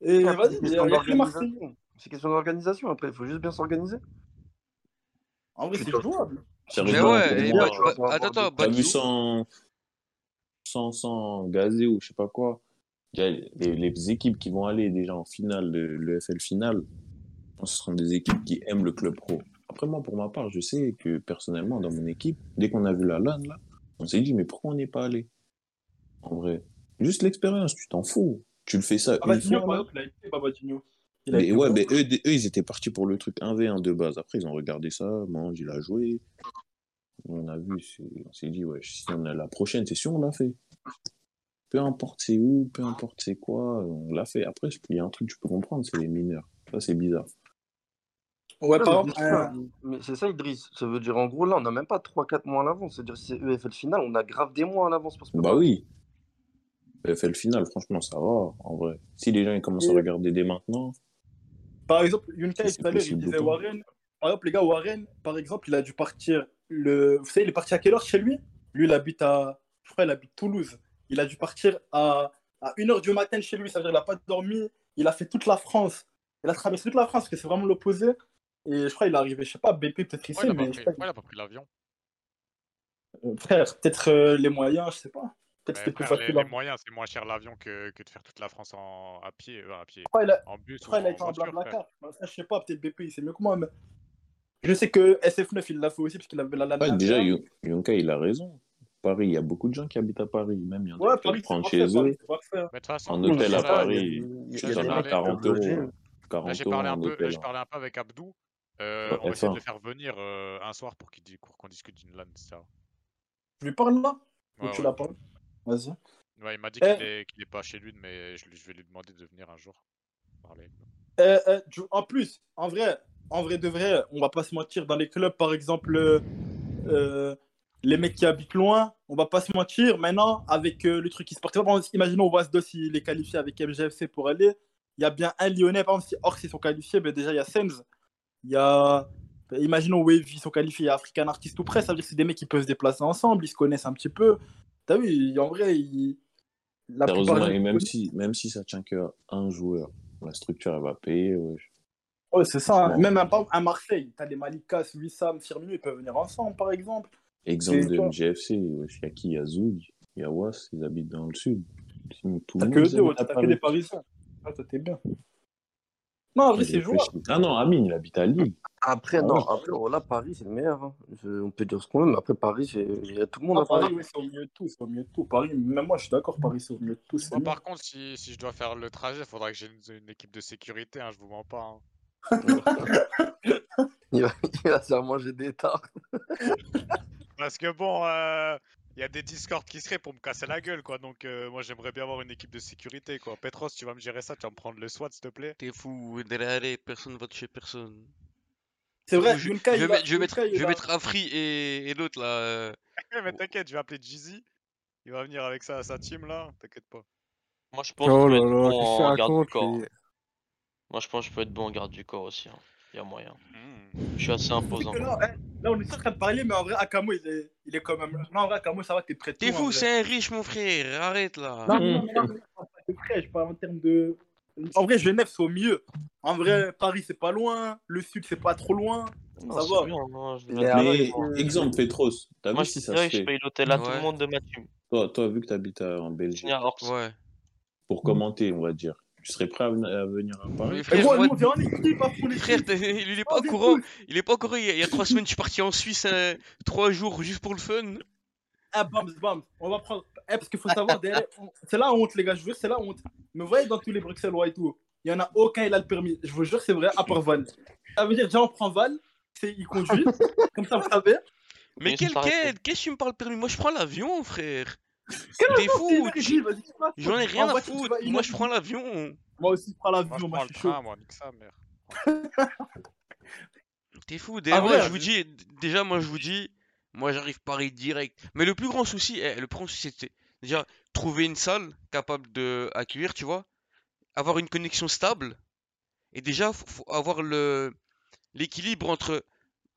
B: Et vas-y,
I: c'est
B: il y
I: question
B: a, que
I: d'organisation. C'est question d'organisation après, il faut juste bien s'organiser.
B: En vrai, c'est jouable.
A: Mais ouais,
G: pour
A: et
G: moi,
A: bah- bah- attends, attends,
G: vu sans, sans, sans gazé ou je sais pas quoi? Il y a les, les équipes qui vont aller déjà en finale, le, le FL finale, ce seront des équipes qui aiment le club pro. Après, moi, pour ma part, je sais que personnellement, dans mon équipe, dès qu'on a vu la LAN, là, on s'est dit, mais pourquoi on n'est pas allé? En vrai, juste l'expérience, tu t'en fous. Tu le fais ça une
B: Babadinho,
G: fois,
B: par
G: là.
B: exemple, il a été Babadinho. Il a
G: Mais ouais, mais eux, eux, ils étaient partis pour le truc 1v1 de base. Après, ils ont regardé ça, Mange, il a joué. On a vu, on s'est dit, ouais, si on a la prochaine, c'est sûr, on l'a fait. Peu importe c'est où, peu importe c'est quoi, on l'a fait. Après, il y a un truc que tu peux comprendre, c'est les mineurs. Ça, c'est bizarre.
B: Ouais,
I: mais
B: exemple,
I: c'est ça,
B: un-
I: mais c'est ça, Idriss. Ça veut dire, en gros, là, on n'a même pas 3-4 mois à l'avance. C'est-à-dire, si c'est EFL final, on a grave des mois à l'avance pour
G: Bah oui. Le FL final, franchement, ça va, en vrai. Si les gens ils commencent à regarder dès maintenant,
B: Par exemple, tout à l'heure, il disait. Warren. Par exemple, les gars, Warren, par exemple, il a dû partir. Le... Vous savez, il est parti à quelle heure chez lui? Lui, il habite à. Je crois qu'il habite Toulouse. Il a dû partir à, à 1h du matin chez lui. Ça veut dire qu'il n'a pas dormi. Il a fait toute la France. Il a traversé toute la France parce que c'est vraiment l'opposé. Et je crois qu'il est arrivé, je sais pas, BP peut-être ici,
C: Ouais, il
B: mais je
C: pris,
B: sais pas.
C: ouais, il a pas pris l'avion.
B: Euh, frère, peut-être euh, les moyens, je sais pas. Peut-être c'était plus
C: frère, les,
B: facile.
C: les
B: hein.
C: moyens, c'est moins cher l'avion que, que de faire toute la France en, à pied, euh, à pied,
B: Je crois qu'il a,
C: en bus
B: je
C: ou
B: qu'il a
C: en
B: été en blablacar. Je sais pas, peut-être BP, c'est mieux que moi. Mais... Je sais que SF9, il l'a fait aussi parce qu'il avait la LAN
G: ouais, déjà,
B: 21.
G: Yon- Yonka, il a raison. Paris, il y a beaucoup de gens qui habitent à Paris. Même, il y en a
B: Ouais,
G: qui
B: parfait.
G: chez eux. En
I: Oui,
G: hôtel à
I: il
G: Paris,
I: il
G: tu
I: a
C: Là,
I: des
C: j'ai
G: donnes
I: mecs
C: parlé,
I: qui peuvent
G: 40
I: loger.
G: euros.
C: là,
G: 40
C: j'ai
G: euros
C: parlé un
G: en
C: peu, là,
G: hôtel.
C: j'ai parlé un peu avec Abdou. Euh,
G: Ouais,
C: on va essayer de
G: F1.
C: le faire venir euh, un soir pour qu'on discute d'une LAN, etc.
B: Je lui parle là? Ou
C: Ouais,
B: tu
C: ouais.
B: la parles? Vas-y.
C: Ouais, il m'a dit
B: Eh.
C: qu'il est, qu'il est pas chez lui, mais je, vais lui demander de venir un jour parler.
B: Euh, euh, en plus, en vrai, en vrai de vrai, on va pas se mentir, dans les clubs, par exemple, euh, euh, les mecs qui habitent loin, on va pas se mentir, maintenant, avec euh, le truc qui se porte, par exemple, imaginons Wasdos, il est qualifié avec MGFC pour aller, il y a bien un Lyonnais, par exemple, si Orcs ils sont qualifiés, ben déjà il y a Sens, il y a, imaginons Wave ils sont qualifiés, African Artist tout près, ça veut dire que c'est des mecs qui peuvent se déplacer ensemble, ils se connaissent un petit peu, t'as vu, en vrai, ils- la plupart
G: et même si, même si ça tient qu'à un joueur, la structure, elle va payer. ouais.
B: Ouais, c'est ça. hein. Même un, un Marseille, t'as des Malikas, Wissam, Firmino, ils peuvent venir ensemble, par exemple.
G: Exemple de MGFC, il y a qui? Il y a Zoug, il y a Was, ils habitent dans le sud.
B: T'as que deux, t'as que des
G: Paris.
B: Parisiens. Ah, t'es bien. Non, en vrai, c'est jouable.
G: Ah non, Amine, il habite à Lille.
I: Après,
G: Ah
I: non,
G: oui.
I: après, oh, là, Paris, c'est le meilleur. hein. Je- on peut dire ce qu'on veut, mais après, Paris, c'est- il y a tout le monde
B: Ah,
I: à Paris.
B: Paris, oui, c'est au milieu de tout. C'est au de tout. Paris, même moi, je suis d'accord, Paris, c'est au milieu de tout.
C: Moi,
B: mieux.
C: par contre, si, si je dois faire le trajet, il faudra que j'ai une, une équipe de sécurité, hein, je vous mens pas. hein.
I: Il va, il va se faire manger des tartes.
C: Parce que bon, euh, il y a des Discord qui seraient pour me casser la gueule, quoi. Donc, euh, moi, j'aimerais bien avoir une équipe de sécurité, quoi. Petros, tu vas me gérer ça, tu vas me prendre le SWAT, s'il te plaît.
A: T'es fou, derrière, personne va toucher personne.
B: C'est vrai,
A: je, vais mettre, je vais mettre, je vais Afri et, et l'autre là. euh,
C: mais t'inquiète, je vais appeler Jeezy. Il va venir avec sa, sa team là, t'inquiète pas.
E: Moi, je pense
H: Oh
E: que je peux être
H: là,
E: bon en garde du corps. hein. Moi, je pense que je peux être bon en garde du corps aussi. Il y a moyen.
C: Hmm.
E: Je suis assez imposant.
B: là, hein, là, on est en train de parler, mais en vrai, Akamo, il est, il est quand même. Non, en vrai, Akamo, ça va, t'es prêt
A: T'es fou, c'est un riche mon frère, arrête là.
B: Non, non, non, non, non, je parle pas de prêt, je parle en termes de. En vrai, Genève, c'est au milieu. En vrai, Paris, c'est pas loin. Le sud, c'est pas trop loin.
E: Non,
B: Ça va.
E: bien, moi, je
I: Mais euh,
G: exemple, Petros, t'as
E: Moi,
G: vu si ça se
E: je
G: fait?
E: paye l'hôtel à tout
A: Ouais.
E: le monde de ma team.
G: toi, toi, vu que t'habites à- en Belgique.
A: Ouais.
G: pour commenter, on va dire, tu serais prêt à, ven- à venir à
A: Mais
G: Paris
B: Mais
A: frère, moi, il est pas au courant. Il est pas au courant. Il y a, trois semaines, je suis parti en Suisse euh, trois jours juste pour le fun.
B: Ah, bams, bams. On va prendre. Eh, parce qu'il faut savoir, derrière, c'est la honte, les gars. Je jure, c'est la honte. Mais vous voyez, dans tous les Bruxellois et tout, il y en a aucun, il a le permis. Je vous jure, c'est vrai, à part Val. Ça veut dire, déjà, on prend Val, c'est, il conduit. Comme ça, vous savez.
A: Mais
E: arrêtés.
A: quel Qu'est-ce que tu me parles permis? Moi, je prends l'avion, frère. T'es fou. J'en ai
B: En
A: rien à foutre. Moi, je prends l'avion.
B: Moi aussi, je prends
C: Moi,
B: l'avion,
C: je
B: moi,
C: prends
B: je
C: le
B: suis chaud.
C: train, moi, nique sa mère.
A: T'es fou. Déjà,
B: Ah,
A: moi,
B: vrai,
A: je vous dis, déjà, moi, je vous dis, moi, j'arrive Paris direct. Mais le plus grand souci, eh, le plus grand souci, c'était déjà trouver une salle capable de accueillir, tu vois, avoir une connexion stable. Et déjà, faut, faut avoir le l'équilibre entre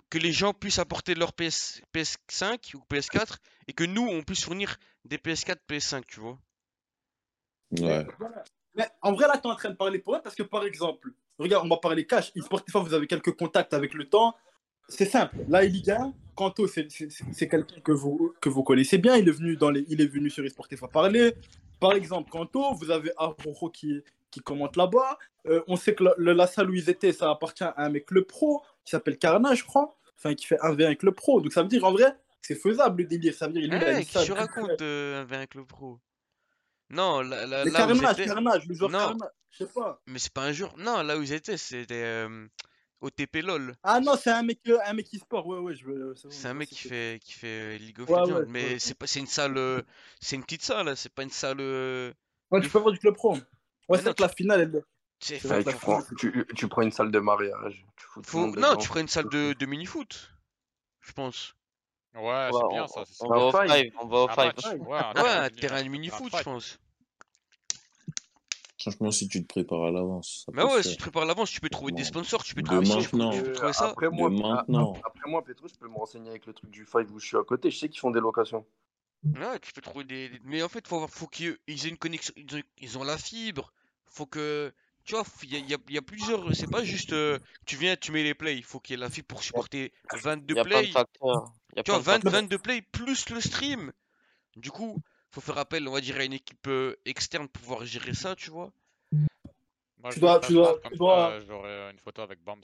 A: que les gens puissent apporter leur PS, PS5 ou PS4 et que nous, on puisse fournir des PS4, PS5, tu vois.
G: Ouais.
B: Mais en vrai, là, tu es en train de parler pour elle parce que, par exemple, regarde, on va parler cash. eSportifa, vous avez quelques contacts avec le temps. C'est simple. Là, il y a Kanto, c'est c'est- c'est quelqu'un que vous, que vous connaissez bien. Il est venu, dans les, il est venu sur eSportifa parler. Par exemple, Kanto, vous avez Aroro qui, qui commente là-bas. Euh, on sait que la, la- la salle où ils étaient, ça appartient à un mec le pro qui s'appelle Carnage, je crois. Enfin, qui fait 1v1 avec le pro. Donc, ça veut dire, en vrai, c'est faisable le délire. Ça veut dire, lui, il
A: tu racontes euh, avec le pro? Non, là, là, là où
B: Carnage,
A: j'étais.
B: Carnage, le joueur
A: Non,
B: Carnage. Je sais pas.
A: mais c'est pas un jour. Non, là où ils étaient, c'était euh, OTP LOL.
B: Ah non, c'est un mec, euh, un mec e-sport, ouais, ouais, je veux. c'est bon,
A: C'est un mec qui fait, qui fait euh, League of Legends,
B: ouais,
A: mais
B: ouais.
A: c'est pas, c'est une salle, euh, c'est une petite salle, hein, c'est pas une salle. euh,
B: Ouais, tu peux avoir du club pro. Ouais,
A: Mais
B: c'est que la finale, elle. Vrai la
I: tu, prends, tu, tu prends une salle de mariage, tu
A: faut- non,
I: dedans.
A: tu ferais une salle de, de mini-foot, je pense.
C: Ouais,
E: Ouais,
C: c'est
E: on,
C: bien ça,
E: on- va au
I: Un five.
E: five, on va au
C: Un
E: five.
C: match, ouais, un
A: Ouais,
C: terrain de
A: terrain de
C: un
A: mini-foot, je pense.
G: Franchement, si tu te prépares à l'avance,
A: Mais ouais, si tu te prépares à l'avance, tu peux trouver des sponsors, tu peux trouver ci, tu peux,
G: maintenant.
A: tu peux trouver ça.
I: après
G: De
I: moi, a-
G: maintenant.
I: a- après moi, Petro, je peux me renseigner avec le truc du Five où je suis à côté. Je sais qu'ils font des locations.
A: Ouais, tu peux trouver des. Mais en fait, faut, faut qu'ils ils aient une connexion. Ils ont, ils ont la fibre. Faut que. Tu vois, il y a, y a- y a plusieurs. C'est pas juste. euh, tu viens, tu mets les plays. Il faut qu'il y ait la fibre pour supporter 22
E: Il y a plein de
A: plays.
E: Facteurs. Il y a
A: Tu vois,
E: de
A: 20
E: facteurs.
A: 22 plays plus le stream. Du coup, faut faire appel, on va dire, à une équipe euh, externe pour pouvoir gérer ça, tu vois.
C: Moi,
B: Tu
C: je
B: dois, tu dois, tu dois.
C: j'aurais une photo avec Bams.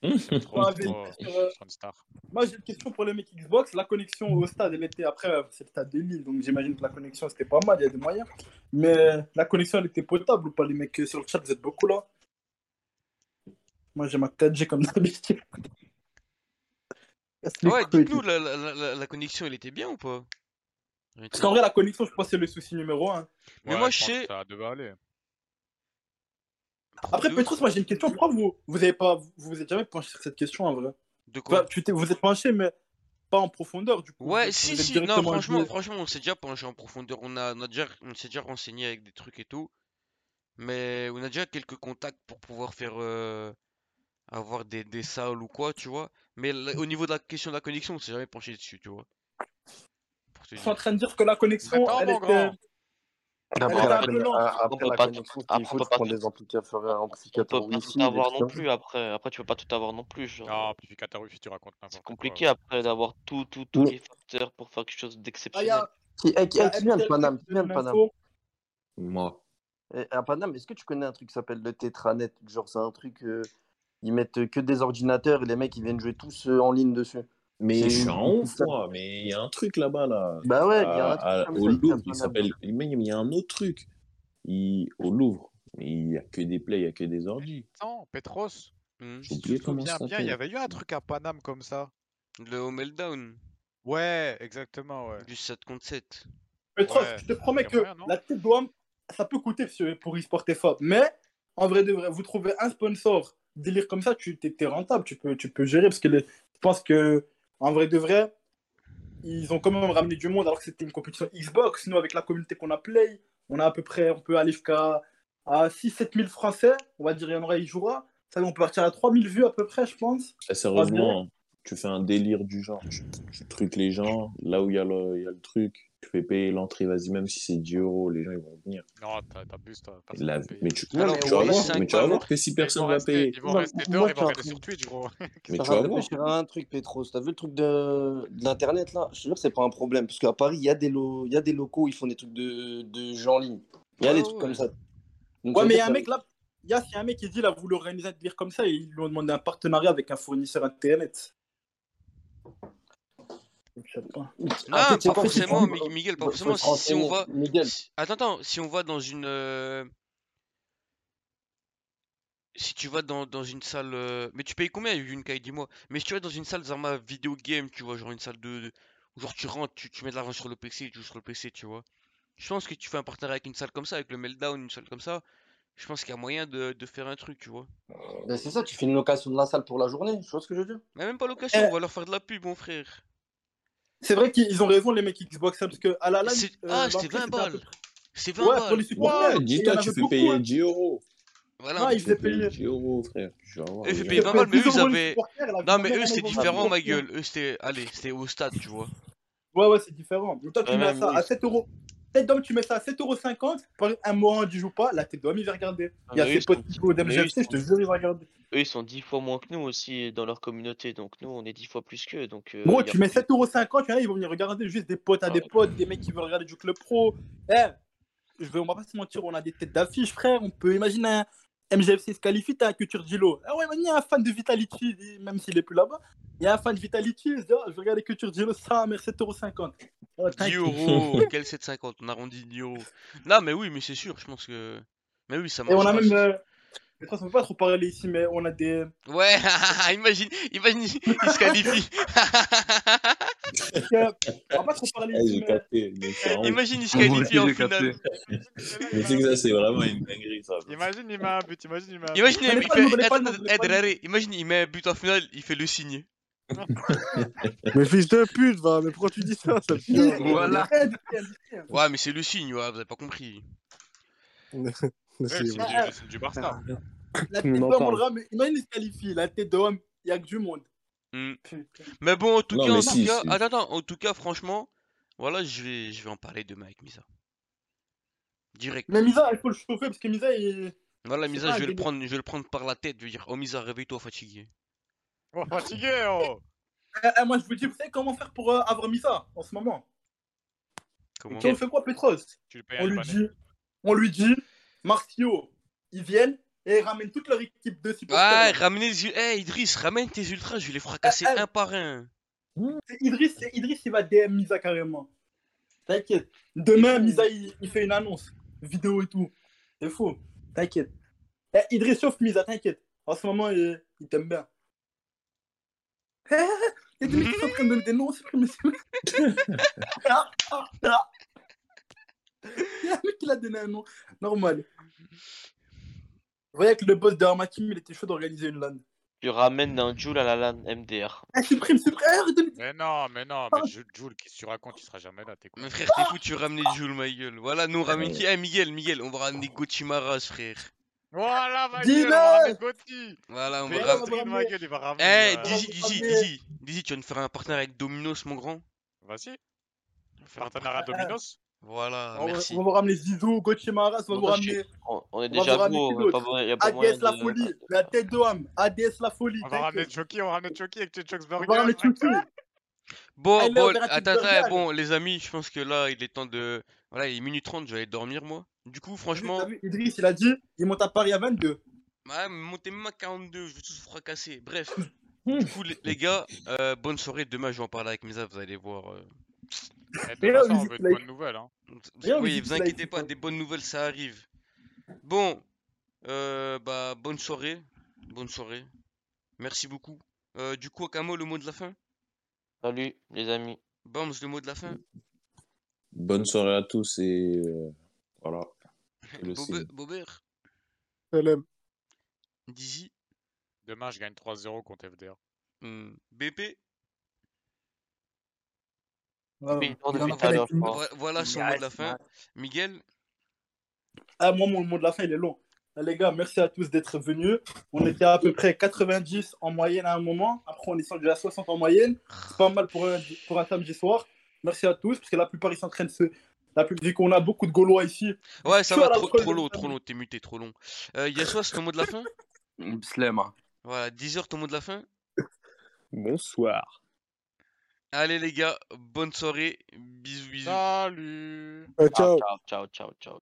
C: trop, trop,
B: euh,
C: star.
B: Moi, j'ai une question pour les mecs Xbox. La connexion au stade, elle était après, euh, c'est le stade de Lille, donc j'imagine que la connexion c'était pas mal, il y a des moyens. Mais la connexion, elle était potable ou pas, les mecs euh, sur le chat, vous êtes beaucoup là? Moi, j'ai ma 4G comme d'habitude.
A: Ouais, dites-nous, la, la, la, la- la connexion, elle était bien ou pas?
B: Parce qu'en vrai, la connexion, je pense que c'est le souci numéro un.
A: Mais
C: Ouais,
A: moi,
C: je
A: sais.
C: ça devait aller.
B: Après, Petrus, moi j'ai une question. Pourquoi vous vous avez pas vous vous êtes jamais penché sur cette question en vrai
A: De quoi?
B: Enfin, tu t'es- Vous êtes penché, mais pas en profondeur du coup.
A: Ouais, si, si, non, franchement, franchement, on s'est déjà penché en profondeur. On a, on a déjà, on s'est déjà renseigné avec des trucs et tout. Mais on a déjà quelques contacts pour pouvoir faire euh, avoir des, des salles ou quoi, tu vois. Mais là, au niveau de la question de la connexion, on s'est jamais penché dessus, tu vois.
B: Ils sont en train de dire que la connexion, elle était.
I: Après,
E: On
I: après
E: peut pas, ah, on peut pas tout,
I: des amplificateurs,
E: on
I: amplificateurs
E: peut pas
I: Wi-Fi,
E: tout
I: des
E: avoir non plus après. Après, tu peux pas tout avoir non plus. genre.
C: Non, amplificateur Wi-Fi, tu racontes
E: C'est
C: n'importe quoi.
E: compliqué après d'avoir tout, tout, tous les facteurs pour faire quelque chose
B: Ah,
E: d'exceptionnel.
I: qui, eh, eh,
B: a
I: qui vient de Paname
B: qui
I: vient de Paname?
G: Moi.
I: Et à Paname, est-ce que tu connais un truc qui s'appelle le Tetranet? Genre, c'est un truc. Ils mettent que des ordinateurs et les mecs ils viennent jouer tous euh, en ligne dessus.
G: Mais
I: C'est
G: je suis en ouf, moi. Mais il y a un truc là-bas, là.
I: Bah ouais, il y a un truc
G: à- au Louvre, il s'appelle. Mais il y a un autre truc. Il- Au Louvre. Il n'y a que des plays, il n'y a que des ordi.
C: Attends, Petros,
A: Hmm.
G: J'ai oublié comment ça
C: souviens bien, il y avait eu un truc à Paname comme ça.
A: Le au meltdown,
C: Ouais, exactement, ouais.
A: du 7 contre 7.
B: Petros,
C: Ouais,
B: je te promets que
C: non?
B: la tête d'homme, ça peut coûter pour eSport FA. Mais en vrai de vrai, vous trouvez un sponsor, délire comme ça, tu t'es t'es rentable, tu peux, tu peux gérer. Parce que les- je pense que en vrai de vrai, ils ont quand même ramené du monde alors que c'était une compétition Xbox. Nous, avec la communauté qu'on a Play, on a à peu près, on peut aller jusqu'à à 6-7 000 Français. On va dire, il y en aura, il jouera. Ça, on peut partir à 3 000 vues à peu près, je pense.
G: Et sérieusement, tu fais un délire du genre. Tu, tu truques les gens. Là où il y, a le- il y a le truc, tu fais payer l'entrée, vas-y, même si c'est 10 euros, les gens ils vont venir.
C: Non, t'as- t'abuses,
G: la- mais tu,
I: Non,
A: Alors,
I: mais
G: tu vas voir, mais tu vas voir que si personne va
C: rester,
G: payer.
C: ils vont rester dehors, ils vont sur Twitch, gros.
G: Mais tu
I: va
G: vas voir.
I: à un truc, Petros. T'as vu le truc de, de l'internet là Je te jure, c'est pas un problème. Parce qu'à Paris, il y, a des lo- il y a des locaux, ils font des trucs de, de jeux en ligne. Il y a des trucs
A: ouais.
I: comme ça. Donc,
B: Ouais, mais il y
I: dire
B: a un mec là, il y a, un mec qui dit, il a voulu organiser un délire comme ça et ils lui ont demandé un partenariat avec un fournisseur internet. Je sais pas.
A: Non,
I: Ah, tu sais
A: pas forcément, Miguel, pas forcément. Si, on va.
I: Miguel,
A: Attends, attends, si on va dans une. euh, Si tu vas dans, dans une salle. euh, Mais tu payes combien, Yunkai, dis-moi? Mais si tu vas dans une salle Zarma vidéo game, tu vois, genre une salle de. de- Genre tu rentres, tu, tu mets de l'argent sur le PC tu joues sur le PC, tu vois. Je pense que tu fais un partenariat avec une salle comme ça, avec le Meltdown, une salle comme ça. Je pense qu'il y a moyen de, de faire un truc, tu vois.
I: ben, c'est ça, tu fais une location de la salle pour la journée. Tu vois ce que je veux dire?
A: Mais même pas location,
B: Eh.
A: on va leur faire de la pub, mon frère.
B: C'est vrai qu'ils ont raison, les mecs Xbox, hein, parce que à la
A: C'est-
B: euh,
A: Ah, c'était
B: l'entrée,
A: 20
B: c'était à peu
A: balles. C'est 20
B: Ouais, pour les
A: balles.
B: supporters.
G: Ouais, dis-toi, tu fais
B: beaucoup,
G: payer
B: hein.
G: 10 euros.
A: Voilà.
G: Tu
B: ils
G: fais
B: faisaient
G: payer
B: payer.
G: 10 euros, frère.
A: Ils
G: gens,
A: payer pas mal, mais eux,
B: 10
A: ils avaient. Non, mais eux, c'était différent, ma gueule. Eux, c'était. Allez, c'était au stade, tu vois.
B: Ouais, ouais, c'est différent. Mais toi, tu mets ça à 7 euros. Tête d'homme, tu mets ça à 7,50€. Par exemple, un mois, il joue pas. La tête d'homme, il va regarder.
E: Ah,
B: Il y a ses potes qui jouent au DMGFC, je te jure, il va regarder.
E: Eux, ils sont 10 fois moins que nous aussi dans leur communauté, donc nous, on est 10 fois plus qu'eux. Donc, euh,
B: Gros, tu mets
E: plus-
B: 7,50€, il y en a, ils vont venir regarder juste des potes à des potes, des mecs qui veulent regarder du club pro. Eh, je vais, on va pas se mentir, on a des têtes d'affiche, frère. On peut imaginer un MGFC se qualifie, t'as un culture Gilo. Ah ouais, mais il y a un fan de Vitality, même s'il est plus là-bas. Il y a un fan de Vitality, il se dit, oh, je vais regarder culture Gilo, ça, mais 7,50€. Oh,
A: 10
B: t'inquiète.
A: euros, quel 7,50 On arrondit 10 euros. Non, mais oui, mais c'est sûr, je pense que. Mais oui, ça
B: Et on
A: marche.
B: a même. Euh... Façon, on peut pas trop parler ici, mais on a des.
A: Ouais, imagine, imagine, il se qualifie.
B: on va pas trop parler
J: Eh, j'ai capté.
A: Imagine, il se qualifie en finale.
J: capté. Mais tu sais que ça, c'est vraiment une dinguerie, ça.
C: Imagine, il met un but, imagine, il met un but.
A: Imagine, il, fait. Imagine, met un but en finale, il fait le signe.
H: Mais fils de pute, va, mais pourquoi tu dis ça, ça
I: Voilà.
A: Ouais, mais c'est le signe, ouais, vous avez pas compris.
H: C'est-
C: du, Barça.
B: La tête d'homme, on
D: parle.
B: le ramène. Imagine, il se qualifie. La tête d'homme, il y a que du monde.
A: Hmm. Mais bon, en tout
J: Non,
A: cas, en tout
J: si,
A: cas,
J: si.
A: attends, attends, en tout cas, franchement, voilà, je vais, je vais en parler demain avec Misa. Direct.
B: Mais Misa, il faut le chauffer parce que Misa, il.
A: Voilà, Misa, je vais le prendre, je vais le prendre par la tête, je vais dire, oh Misa, réveille-toi fatigué.
C: Oh, fatigué, oh
B: Eh, eh, moi, je vous dis, vous savez comment faire pour euh, avoir Misa en ce moment?
A: Comment?
B: On fait quoi, Petros?
C: Tu le payes
B: on lui, dit, on lui dit, Martio, ils viennent et ils ramènent toute leur équipe de supporters.
A: Ouais, ramenez les. Eh, Idriss, ramène tes ultras, je vais les fracasser
B: Eh, eh.
A: un par un.
B: C'est Idriss, c'est Idriss, il va DM Misa carrément. T'inquiète. Demain, Misa, il, il fait une annonce, vidéo et tout. C'est fou. T'inquiète. Eh, Idriss chauffe Misa, t'inquiète. En ce moment, il, il t'aime bien. Eh, Il y a des mecs qui sont en train de donner des noms, c'est mais c'est- Ah, ah, ah. Il y a un mec qui l'a donné un nom. Normal. Vous voyez que le boss de Armakim, il était chaud d'organiser une LAN.
E: Tu ramènes un Joule à la LAN MDR.
B: Eh, supprime, supprime. Redonne-
C: Mais non, mais non,
B: Ah.
C: mais Ju- Jules, qu'est-ce que tu racontes Il sera jamais là, t'es con.
A: Mais frère, t'es fou, tu veux ramener Jules, ma gueule. Voilà, nous on ramène qui Eh, Miguel, Miguel, on va ramener Gochimaras, frère.
C: Voilà, ma
B: Dis-le
C: gueule, on va ramener Gotti
A: Voilà, on
C: Mais
A: va
B: non,
A: ramener.
C: ma
B: ramener-
C: gueule, il va ramener.
A: Eh,
C: euh,
A: Dizzy, Dizzy, Dizzy, Dizzy, tu vas nous faire un partenaire avec Dominos, mon grand
C: Vas-y,
A: On va faire un
C: partenariat
A: partenaire.
C: Dominos.
A: Voilà,
B: on, va,
A: merci.
B: on va vous ramener Zizou, Gochimaras, on va vous ramener
E: On, on est
B: va
E: déjà gros,
B: qui
E: on a pas,
B: d'autre
E: y a pas moyen
B: ADS la
E: de...
B: folie, la tête d'homme, ADS la folie.
C: On va ramener. Chucky, on va ramener Chucky avec Chuck's
B: On va ramener Chucky.
A: Bon, bon, attends, attends, bon, les amis, je pense que là, il est temps de. Voilà, il est minuit 30, je vais aller dormir, moi. Du coup, franchement,
B: T'as vu, Idriss, il a dit, il monte à Paris à 22.
A: ouais, montez même à 42, je vais tous vous fracasser. Bref, du coup, les, les gars, euh, bonne soirée. Demain, je vais en parler avec Misa, vous allez voir. euh,
C: Eh, soir, on veut de bonnes nouvelles, hein.
A: Oui, vous inquiétez pas, des bonnes nouvelles, ça arrive. Bon, euh, bah, bonne soirée. Bonne soirée. Merci beaucoup. Euh, du coup, Akamo, le mot de la fin?
E: Salut, les amis.
A: Bams, le mot de la fin?
J: Bonne soirée à tous et euh, voilà.
A: Bobe-. Bobert
H: Salam.
A: Dizzy?
C: Demain, je gagne 3-0 contre FDR.
A: hmm, BP Vo- Voilà son mot de la fin. Miguel?
B: Ah, moi, mon mot de la fin, il est long. Ah, Les gars, merci à tous d'être venus. On était à peu près 90 en moyenne à un moment. Après, on est descendu à 60 en moyenne. C'est pas mal pour un, pour un samedi soir. Merci à tous, parce que la plupart, ils s'entraînent. Se... La. Vu qu'on a beaucoup de Gaulois ici.
A: Ouais, ça va, trop, trop long, trop long, t'es muté, trop long. Euh, Yaswas, ton mot de la fin?
I: Slema.
A: Voilà, 10h, ton mot de la fin?
F: Bonsoir.
A: Allez les gars, bonne soirée, bisous bisous.
C: Salut
H: Euh,
E: Ciao,
H: ciao.
E: ciao, ciao, ciao, ciao.